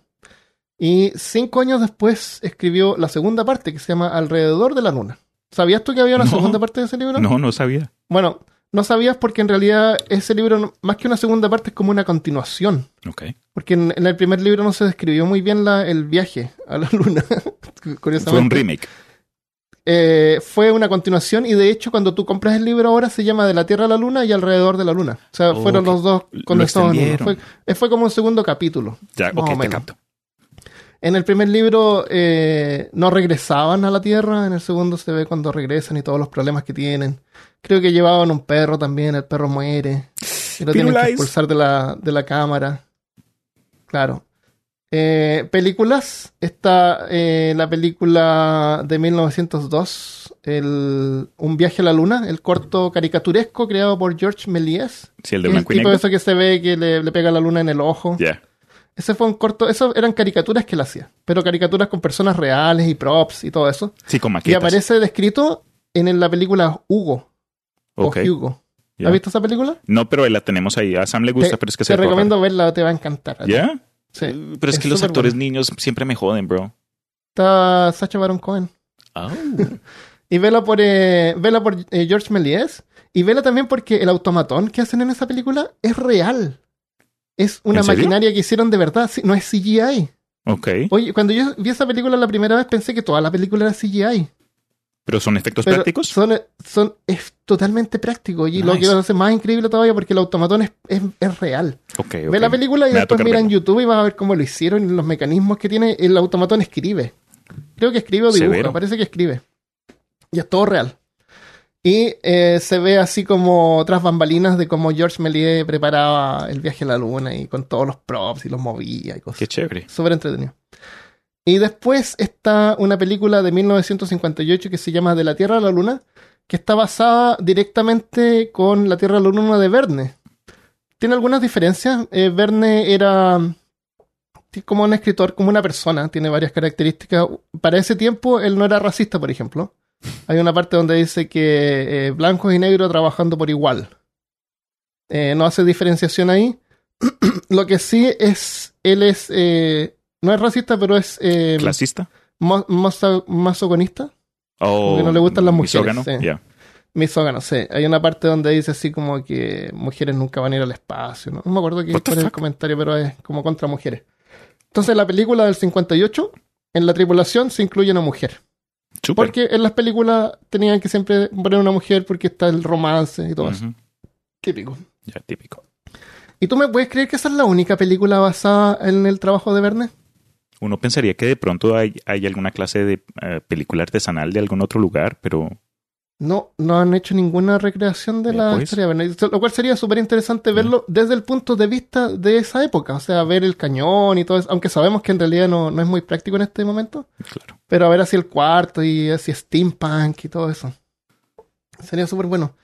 Y cinco años después escribió la segunda parte que se llama Alrededor de la Luna. ¿Sabías tú que había una No. segunda parte de ese libro? No, no sabía. Bueno, no sabías porque en realidad ese libro, más que una segunda parte, es como una continuación. Ok. Porque en, en el primer libro no se describió muy bien la- el viaje a la [laughs] Luna. Curiosamente. Fue un remake. Eh, fue una continuación y de hecho cuando tú compras el libro ahora se llama De la Tierra a la Luna y Alrededor de la Luna. O sea, Oh, fueron los dos extendieron. Fue, fue como un segundo capítulo. Ya, ok, te capto. En el primer libro eh, no regresaban a la Tierra, en el segundo se ve cuando regresan y todos los problemas que tienen. Creo que llevaban un perro también, el perro muere. Y lo tienen que expulsar de la, de la cámara. Claro. Eh, películas. Está eh, la película de 1902, el, Un viaje a la luna, el corto caricaturesco creado por George Méliès. Sí, el de El tipo negro. eso que se ve que le, le pega la luna en el ojo. Ya. Ese fue un corto, eso eran caricaturas que él hacía, pero caricaturas con personas reales y props y todo eso. Sí, con Y maquetas. aparece descrito en la película Hugo Ok, o Hugo. ¿Has visto esa película? No, pero la tenemos ahí. A Sam le gusta, te, pero es que te se recomiendo verla, te va a encantar. ¿Ya? Sí. Uh, Pero es, es que los actores niños siempre me joden, bro. Está Sacha Baron Cohen. Oh. [laughs] Y vela por, eh, vela por eh, George Méliès. Y vela también porque el automatón que hacen en esa película es real. Es una maquinaria que hicieron de verdad, no es CGI. ok. Oye, cuando yo vi esa película la primera vez pensé que toda la película era CGI. ¿Pero son efectos Pero prácticos? Son, son, es totalmente práctico. Y lo que lo hace más increíble todavía porque el automatón es, es, es real. Ok, ok. Ve la película y Me después mira en. YouTube y vas a ver cómo lo hicieron y los mecanismos que tiene. El automatón escribe. Creo que escribe o dibuja, Severo. parece que escribe. Y es todo real. Y eh, se ve así como otras bambalinas de cómo George Méliès preparaba el viaje a la luna y con todos los props y los movía y cosas. Qué chévere. Súper entretenido. Y después está una película de 1958 que se llama De la Tierra a la Luna, que está basada directamente con La Tierra a la Luna de Verne. Tiene algunas diferencias. Eh, Verne era como un escritor, como una persona, tiene varias características. Para ese tiempo él no era racista, por ejemplo. Hay una parte donde dice que eh, blancos y negros trabajando por igual. Eh, no hace diferenciación ahí. [clears throat] Lo que sí es, él es, eh, no es racista, pero es eh, ¿Clasista? masoconista. Oh, que no le gustan las mujeres, misógano, sí. ya. Misógano, sí. Hay una parte donde dice así como que mujeres nunca van a ir al espacio. No, No me acuerdo qué es el comentario, pero es como contra mujeres. Entonces, la película del 58, en la tripulación se incluye una mujer. Porque en las películas tenían que siempre poner una mujer porque está el romance y todo eso. Típico. Ya, típico. ¿Y tú me puedes creer que esa es la única película basada en el trabajo de Verne? Uno pensaría que de pronto hay, hay alguna clase de eh, película artesanal de algún otro lugar, pero No, no han hecho ninguna recreación de la pues. historia. Lo cual sería súper interesante verlo desde el punto de vista de esa época. O sea, ver el cañón y todo eso. Aunque sabemos que en realidad no, no es muy práctico en este momento. claro. Pero a ver así el cuarto y así steampunk y todo eso. Sería súper bueno.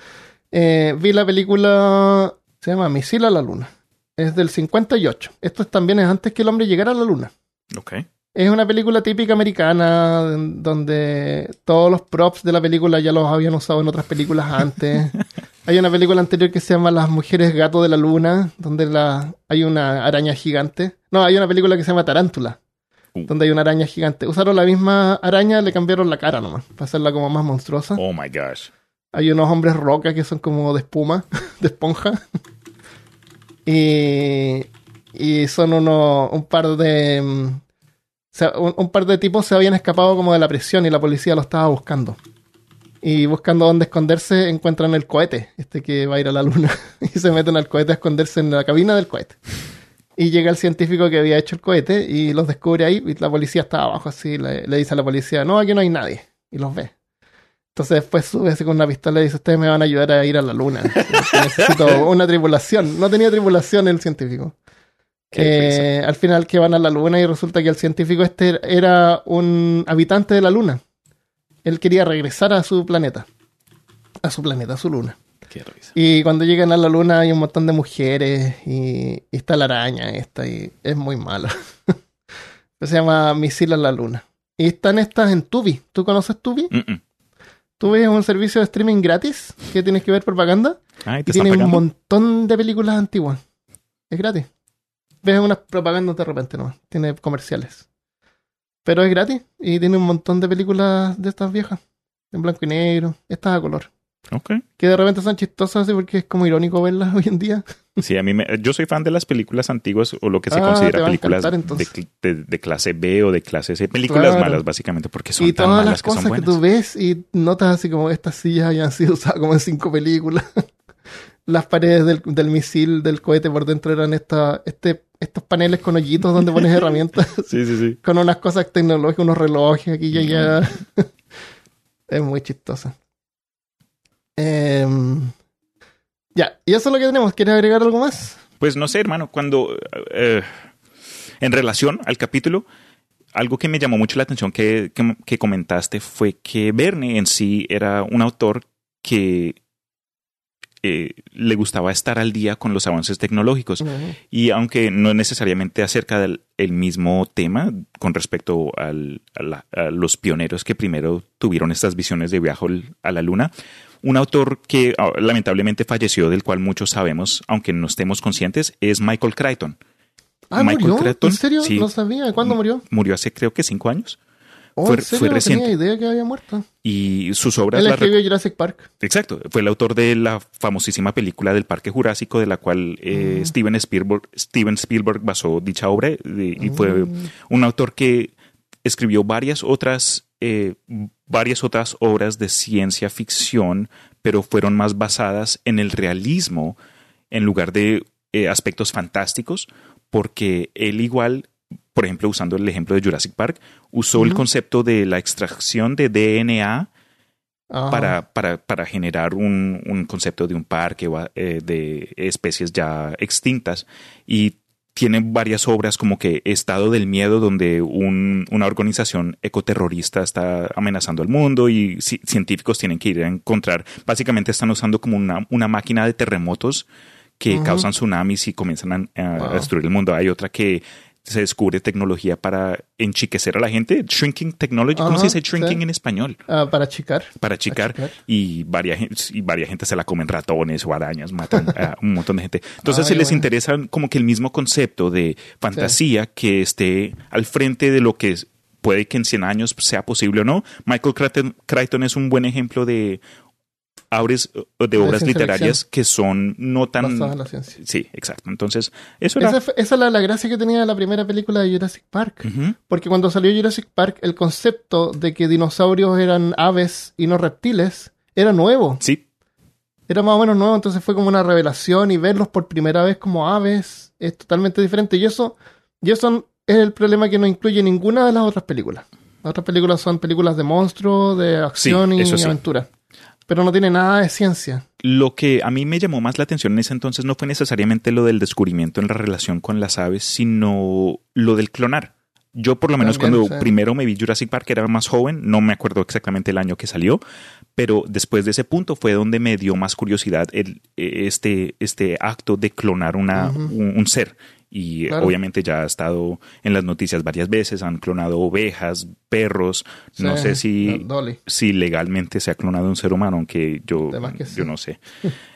Eh, vi la película, se llama Misil a la Luna. Es del 58. Esto también es antes que el hombre llegara a la Luna. Ok. Es una película típica americana donde todos los props de la película ya los habían usado en otras películas antes. [laughs] hay una película anterior que se llama Las mujeres gato de la luna, donde la, hay una araña gigante. No, hay una película que se llama Tarántula, Uh. donde hay una araña gigante. Usaron la misma araña, le cambiaron la cara nomás, para hacerla como más monstruosa. Oh my gosh. Hay unos hombres roca que son como de espuma, [laughs] de esponja. Y, y son unos, un par de... un, par de tipos se habían escapado como de la prisión y la policía lo estaba buscando. Y buscando dónde esconderse encuentran el cohete, este que va a ir a la luna. [laughs] y se meten al cohete a esconderse en la cabina del cohete. Y llega el científico que había hecho el cohete y los descubre ahí y la policía está abajo así. Le, le dice a la policía, no, aquí no hay nadie. Y los ve. Entonces después sube así con una pistola y dice, ustedes me van a ayudar a ir a la luna. [laughs] Necesito una tripulación. No tenía tripulación el científico. Eh, al final que van a la luna y resulta que el científico este era un habitante de la luna. Él quería regresar a su planeta. A su planeta, a su luna. Qué risa. Y cuando llegan a la luna hay un montón de mujeres y, y está la araña esta y es muy malo. [laughs] Se llama Misil a la luna. Y están estas en Tubi. ¿Tú conoces Tubi? Mm, mm. Tubi es un servicio de streaming gratis que tienes que ver propaganda y ¿te están tiene un montón de películas antiguas. Es gratis. Ves unas propagandas de repente nomás. Tiene comerciales. Pero es gratis y tiene un montón de películas de estas viejas. En blanco y negro. Estas a color. Ok. Que de repente son chistosas así porque es como irónico verlas [laughs] hoy en día. Sí, a mí me- yo soy fan de las películas antiguas o lo que se Ah, considera películas encantar, de, de- de clase B o de clase C. Películas Claro. malas, básicamente, porque son y tan todas malas las que son cosas que, buenas. tú ves y notas así como estas sillas habían sido [laughs] usadas como en cinco películas. [laughs] las paredes del, del misil, del cohete por dentro eran esta, este, estos paneles con hoyitos donde pones herramientas. [laughs] Sí, sí, sí. con unas cosas tecnológicas, unos relojes aquí y allá. [laughs] es muy chistosa. Em, ya, y eso es lo que tenemos. ¿Quieres agregar algo más? Pues no sé, hermano, cuando eh, en relación al capítulo, algo que me llamó mucho la atención que, que- que comentaste fue que Verne en sí era un autor que eh, le gustaba estar al día con los avances tecnológicos. Y aunque no necesariamente acerca del el mismo tema con respecto al- a, la- a los pioneros que primero tuvieron estas visiones de viaje a la luna, un autor que ah, lamentablemente falleció, del cual muchos sabemos, aunque no estemos conscientes, es Michael Crichton. Ah, Michael ¿murió? Crichton, ¿En serio? sí. No sabía. ¿Cuándo murió? Murió hace creo que cinco años. Oh, Fue- ¿en serio? fue No reciente. tenía idea que había muerto. Y sus obras... Él escribió Jurassic Park. Exacto, fue el autor de la famosísima película del Parque Jurásico, de la cual eh, Mm. Steven, Spielberg, Steven Spielberg basó dicha obra, de- y fue Mm. un autor que escribió varias otras, eh, varias otras obras de ciencia ficción, pero fueron más basadas en el realismo en lugar de eh, aspectos fantásticos, porque él igual, por ejemplo, usando el ejemplo de Jurassic Park, usó el concepto de la extracción de DNA para, para, para generar un, un concepto de un parque o, eh, de especies ya extintas. Y tiene varias obras como que Estado del Miedo, donde un- una organización ecoterrorista está amenazando al mundo y ci- científicos tienen que ir a encontrar. Básicamente están usando como una, una máquina de terremotos que causan tsunamis y comienzan a, a Wow. destruir el mundo. Hay otra que se descubre tecnología para enchiquecer a la gente. Shrinking technology. ¿Cómo se dice shrinking sí. en español? ah, para chicar. para achicar Achicar. y varias, y varias gente se la comen ratones o arañas, matan a un montón de gente. Entonces, Ay, si les bueno. interesa como que el mismo concepto de fantasía que esté al frente de lo que es- puede que en 100 años sea posible o no, Michael Crichton, Crichton es un buen ejemplo de obras, de obras literarias que son no tan... Basada en la ciencia. Sí, exacto. Entonces, eso era... Esa, fue- esa es la, la gracia que tenía la primera película de Jurassic Park. Porque cuando salió Jurassic Park, el concepto de que dinosaurios eran aves y no reptiles era nuevo. Sí, Era más o menos nuevo, entonces fue como una revelación y verlos por primera vez como aves es totalmente diferente. Y eso, y eso es el problema que no incluye ninguna de las otras películas. Las otras películas son películas de monstruos, de acción Sí, y sí. aventura. Pero no tiene nada de ciencia. Lo que a mí me llamó más la atención en ese entonces no fue necesariamente lo del descubrimiento en la relación con las aves, sino lo del clonar. Yo por lo menos También, cuando sí. primero me vi Jurassic Park era más joven, no me acuerdo exactamente el año que salió, pero después de ese punto fue donde me dio más curiosidad el, eh, este, este acto de clonar una, Ujú. un, un ser. Y Claro. obviamente ya ha estado en las noticias varias veces, han clonado ovejas, perros, no sé si, si legalmente se ha clonado un ser humano, aunque yo, sí. yo no sé.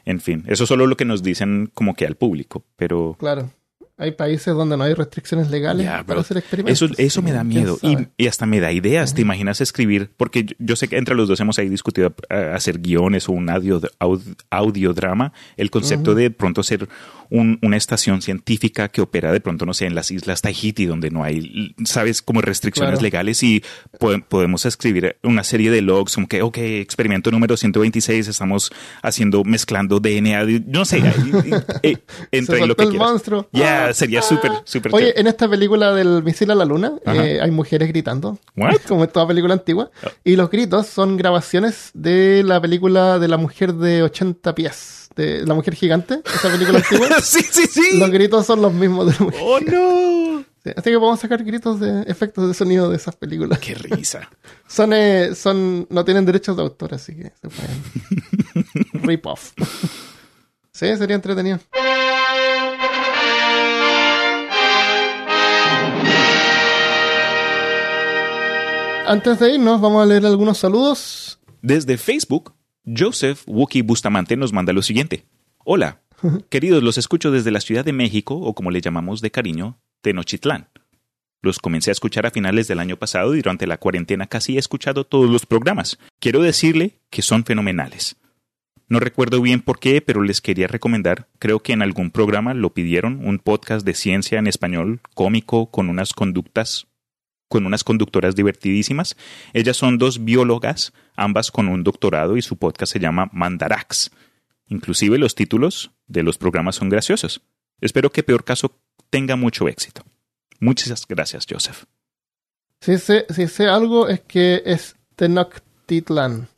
En fin, eso es solo lo que nos dicen como que al público, pero Claro. Hay países donde no hay restricciones legales Ya, para hacer experimentos. Eso, eso me da ¿Quién miedo y, hasta me da ideas. ¿Te imaginas escribir? Porque yo, yo sé que entre los dos hemos ahí discutido eh, hacer guiones o un audio, aud- audiodrama. El concepto de pronto ser un- una estación científica que opera de pronto, no sé, en las islas Tahiti, donde no hay, sabes, como restricciones Claro. legales y po- podemos escribir una serie de logs como que, ok, experimento número 126, estamos haciendo, mezclando DNA. No sé, ahí- [laughs] eh, entra Se en lo que el quieras. monstruo. Ya, Sería ah. súper, súper Oye, chévere. en esta película del misil a la luna eh, hay mujeres gritando. What? [laughs] Como en toda película antigua. Oh. Y los gritos son grabaciones de la película de la mujer de 80 pies. De la mujer gigante, esa película antigua. [laughs] sí, sí, sí. Los gritos son los mismos de la mujer. Oh, no. Sí, Así que podemos sacar gritos de efectos de sonido de esas películas. Qué risa. [laughs] Son, eh, son, no tienen derechos de autor, así que se pueden rip off. Sí, sería entretenido. Antes de irnos, vamos a leer algunos saludos. Desde Facebook, Joseph Wookie Bustamante nos manda lo siguiente. Hola, [laughs] queridos, los escucho desde la Ciudad de México, o como le llamamos de cariño, Tenochtitlán. Los comencé a escuchar a finales del año pasado y durante la cuarentena casi he escuchado todos los programas. Quiero decirle que son fenomenales. No recuerdo bien por qué, pero les quería recomendar, creo que en algún programa lo pidieron, un podcast de ciencia en español, cómico, con unas conductas, con unas conductoras divertidísimas. Ellas son dos biólogas, ambas con un doctorado y su podcast se llama Mandarax. Inclusive los títulos de los programas son graciosos. Espero que Peor Caso tenga mucho éxito. Muchas gracias, Joseph. Si sé, si sé algo es que es Tenochtitlan.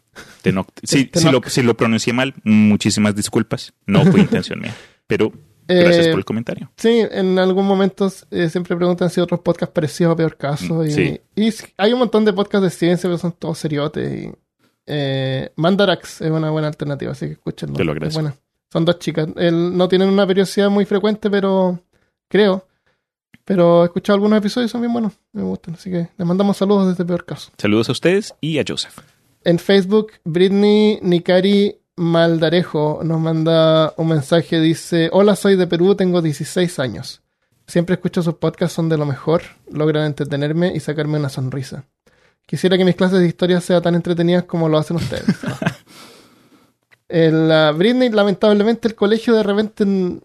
Tenoch- [laughs] si, Tenoch. si lo, si lo pronuncié mal, muchísimas disculpas. No fue intención mía. [laughs] Pero gracias Eh, por el comentario. Sí, en algún momento eh, siempre preguntan si otros podcasts parecidos a Peor Caso. Y, Sí. y hay un montón de podcasts de ciencia, pero son todos seriotes. Y, eh, Mandarax es una buena alternativa, así que escúchenlo. Te lo agradezco. Son dos chicas. El- no tienen una periodicidad muy frecuente, pero creo. Pero he escuchado algunos episodios y son bien buenos. Me gustan. Así que les mandamos saludos desde Peor Caso. Saludos a ustedes y a Joseph. En Facebook, Britney Nikari Maldarejo nos manda un mensaje. Dice: Hola, soy de Perú, tengo 16 años. Siempre escucho sus podcasts, son de lo mejor. Logran entretenerme y sacarme una sonrisa. Quisiera que mis clases de historia sean tan entretenidas como lo hacen ustedes. [laughs] El, la Britney, lamentablemente, el colegio de repente, en,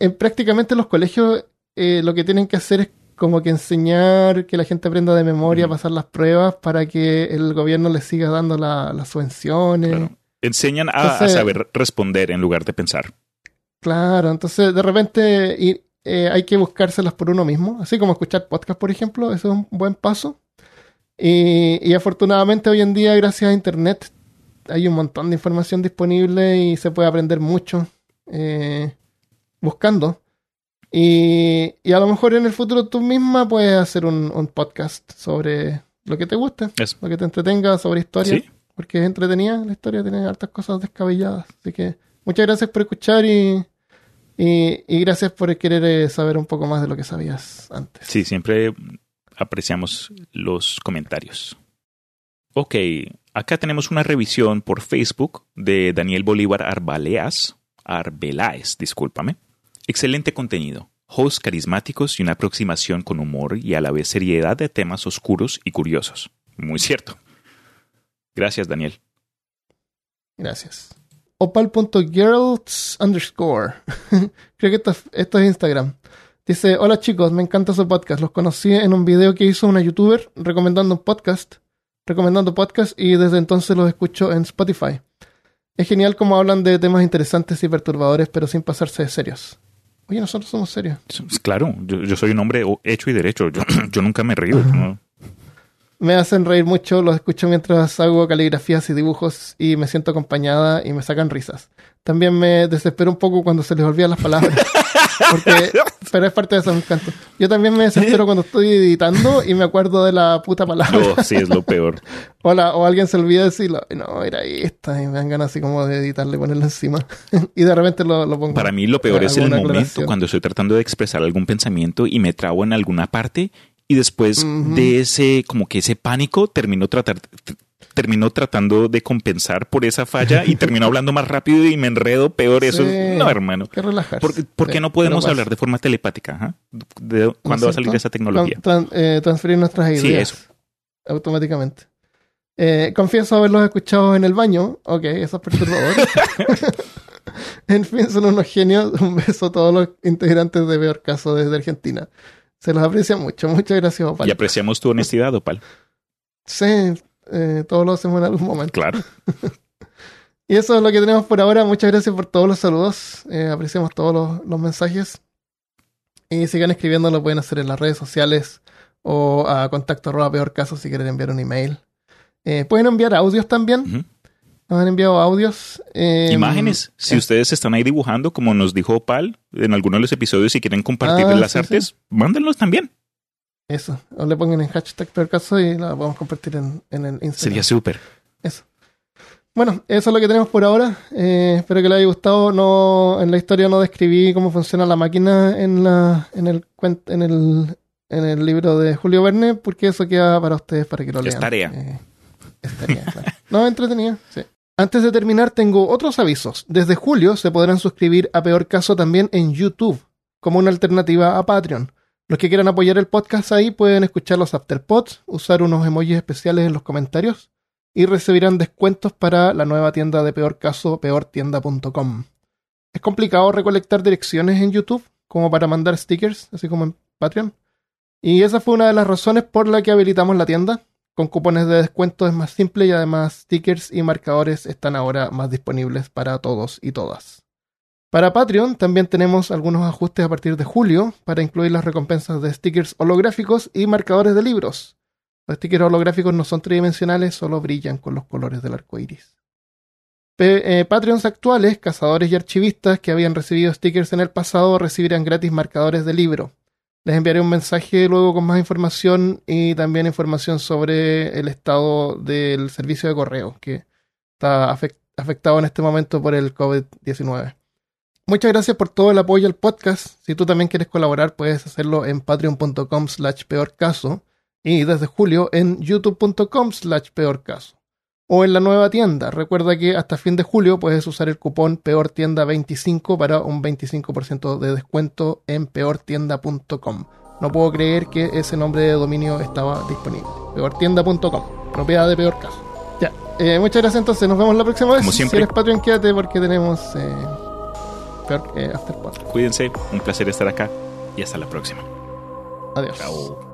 en prácticamente los colegios, eh, lo que tienen que hacer es como que enseñar que la gente aprenda de memoria, Mm. pasar las pruebas para que el gobierno les siga dando la- las subvenciones. Claro. Enseñan a, saber responder en lugar de pensar. Claro, entonces de repente y, eh, hay que buscárselas por uno mismo, así como escuchar podcast, por ejemplo, eso es un buen paso. Y, y afortunadamente hoy en día, gracias a Internet, hay un montón de información disponible y se puede aprender mucho eh, buscando. Y, y a lo mejor en el futuro tú misma puedes hacer un, un podcast sobre lo que te guste, Eso. lo que te entretenga, sobre historia Sí. Porque es entretenida la historia, tiene hartas cosas descabelladas. Así que muchas gracias por escuchar y, y, y gracias por querer eh, saber un poco más de lo que sabías antes. Sí, siempre apreciamos los comentarios. Ok, acá tenemos una revisión por Facebook de Daniel Bolívar Arbaleas. Arbeláez, discúlpame. Excelente contenido. Hosts carismáticos y una aproximación con humor y a la vez seriedad de temas oscuros y curiosos. Muy cierto. Gracias, Daniel. Gracias. Opal.girls underscore. [laughs] Creo que esto, es- esto es Instagram. Dice, hola chicos, me encanta su podcast. Los conocí en un video que hizo una youtuber recomendando un podcast, recomendando podcast y desde entonces los escucho en Spotify. Es genial como hablan de temas interesantes y perturbadores, pero sin pasarse de serios. Oye, nosotros somos serios. Claro, yo, yo soy un hombre hecho y derecho. Yo, [clears throat] yo nunca me río. ¿no? Me hacen reír mucho, los escucho mientras hago caligrafías y dibujos y me siento acompañada y me sacan risas. También me desespero un poco cuando se les olvidan las palabras. [laughs] Porque, pero es parte de eso, me encanta. Yo también me desespero cuando estoy editando y me acuerdo de la puta palabra. No, sí, es lo peor. [laughs] o, la- o alguien se olvida de decirlo. No, era esta. Y me dan ganas así como de editarle y ponerlo encima. [laughs] y de repente lo, lo pongo. Para mí lo peor es el momento aclaración. cuando estoy tratando de expresar algún pensamiento y me trabo en alguna parte y después de ese, como que ese pánico, termino, tratar, t- termino tratando de compensar por esa falla y termino [laughs] hablando más rápido y me enredo peor. Eso Sí. es- no, hermano. Que relajarse. ¿Por, por qué Sí, no podemos hablar de forma telepática? ¿No ¿Cuándo va a salir esa tecnología? Tran- tran- eh, transferir nuestras ideas. Sí, eso. Automáticamente. Eh, confieso haberlos escuchado en el baño. Ok, eso es perturbador. [laughs] [laughs] en fin, son unos genios. Un beso a todos los integrantes de Peor Caso desde Argentina. Se los aprecia mucho. [laughs] Muchas gracias, Opal. Y apreciamos tu honestidad, Opal. Sí, eh, todos lo hacemos en algún momento. Claro. [laughs] Y eso es lo que tenemos por ahora. Muchas gracias por todos los saludos. Eh, apreciamos todos los, los mensajes. Y sigan escribiendo, lo pueden hacer en las redes sociales o a contacto arroba peor caso si quieren enviar un email. Eh, pueden enviar audios también. Nos han enviado audios. eh, Imágenes. Si eh. ustedes están ahí dibujando, como nos dijo Opal en alguno de los episodios, y quieren compartir Ah, las sí, artes, mándenlos también. Eso. O le pongan en hashtag peor caso y la podemos compartir en, en el Instagram. Sería súper. Eso. Bueno, eso es lo que tenemos por ahora. Eh, espero que les haya gustado. No, en la historia no describí cómo funciona la máquina en la, en el en el, en el libro de Julio Verne, porque eso queda para ustedes para que lo Es lean. tarea. Eh, es tarea, claro. No, entretenida, sí. Antes de terminar, tengo otros avisos. Desde julio se podrán suscribir a Peor Caso también en YouTube, como una alternativa a Patreon. Los que quieran apoyar el podcast ahí pueden escuchar los afterpods, usar unos emojis especiales en los comentarios y recibirán descuentos para la nueva tienda de Peor Caso, peortienda.com. Es complicado recolectar direcciones en YouTube, como para mandar stickers, así como en Patreon. Y esa fue una de las razones por la que habilitamos la tienda. Con cupones de descuento es más simple y además stickers y marcadores están ahora más disponibles para todos y todas. Para Patreon también tenemos algunos ajustes a partir de julio para incluir las recompensas de stickers holográficos y marcadores de libros. Los stickers holográficos no son tridimensionales, solo brillan con los colores del arco iris. Eh, Patreons actuales, cazadores y archivistas que habían recibido stickers en el pasado recibirán gratis marcadores de libro. Les enviaré un mensaje luego con más información y también información sobre el estado del servicio de correo que está afect- afectado en este momento por el COVID-19. Muchas gracias por todo el apoyo al podcast. Si tú también quieres colaborar, puedes hacerlo en patreon.com slash peorcaso y desde julio en youtube.com slash peorcaso. O en la nueva tienda. Recuerda que hasta fin de julio puedes usar el cupón peortienda25 para un 25% de descuento en peortienda.com. No puedo creer que ese nombre de dominio estaba disponible. Peortienda.com, propiedad de Peor Caso. Ya, eh, muchas gracias entonces. Nos vemos la próxima vez. Como siempre. Si eres Patreon, quédate porque tenemos eh, peor, eh, Afterpod. Cuídense. Un placer estar acá. Y hasta la próxima. Adiós. Chao.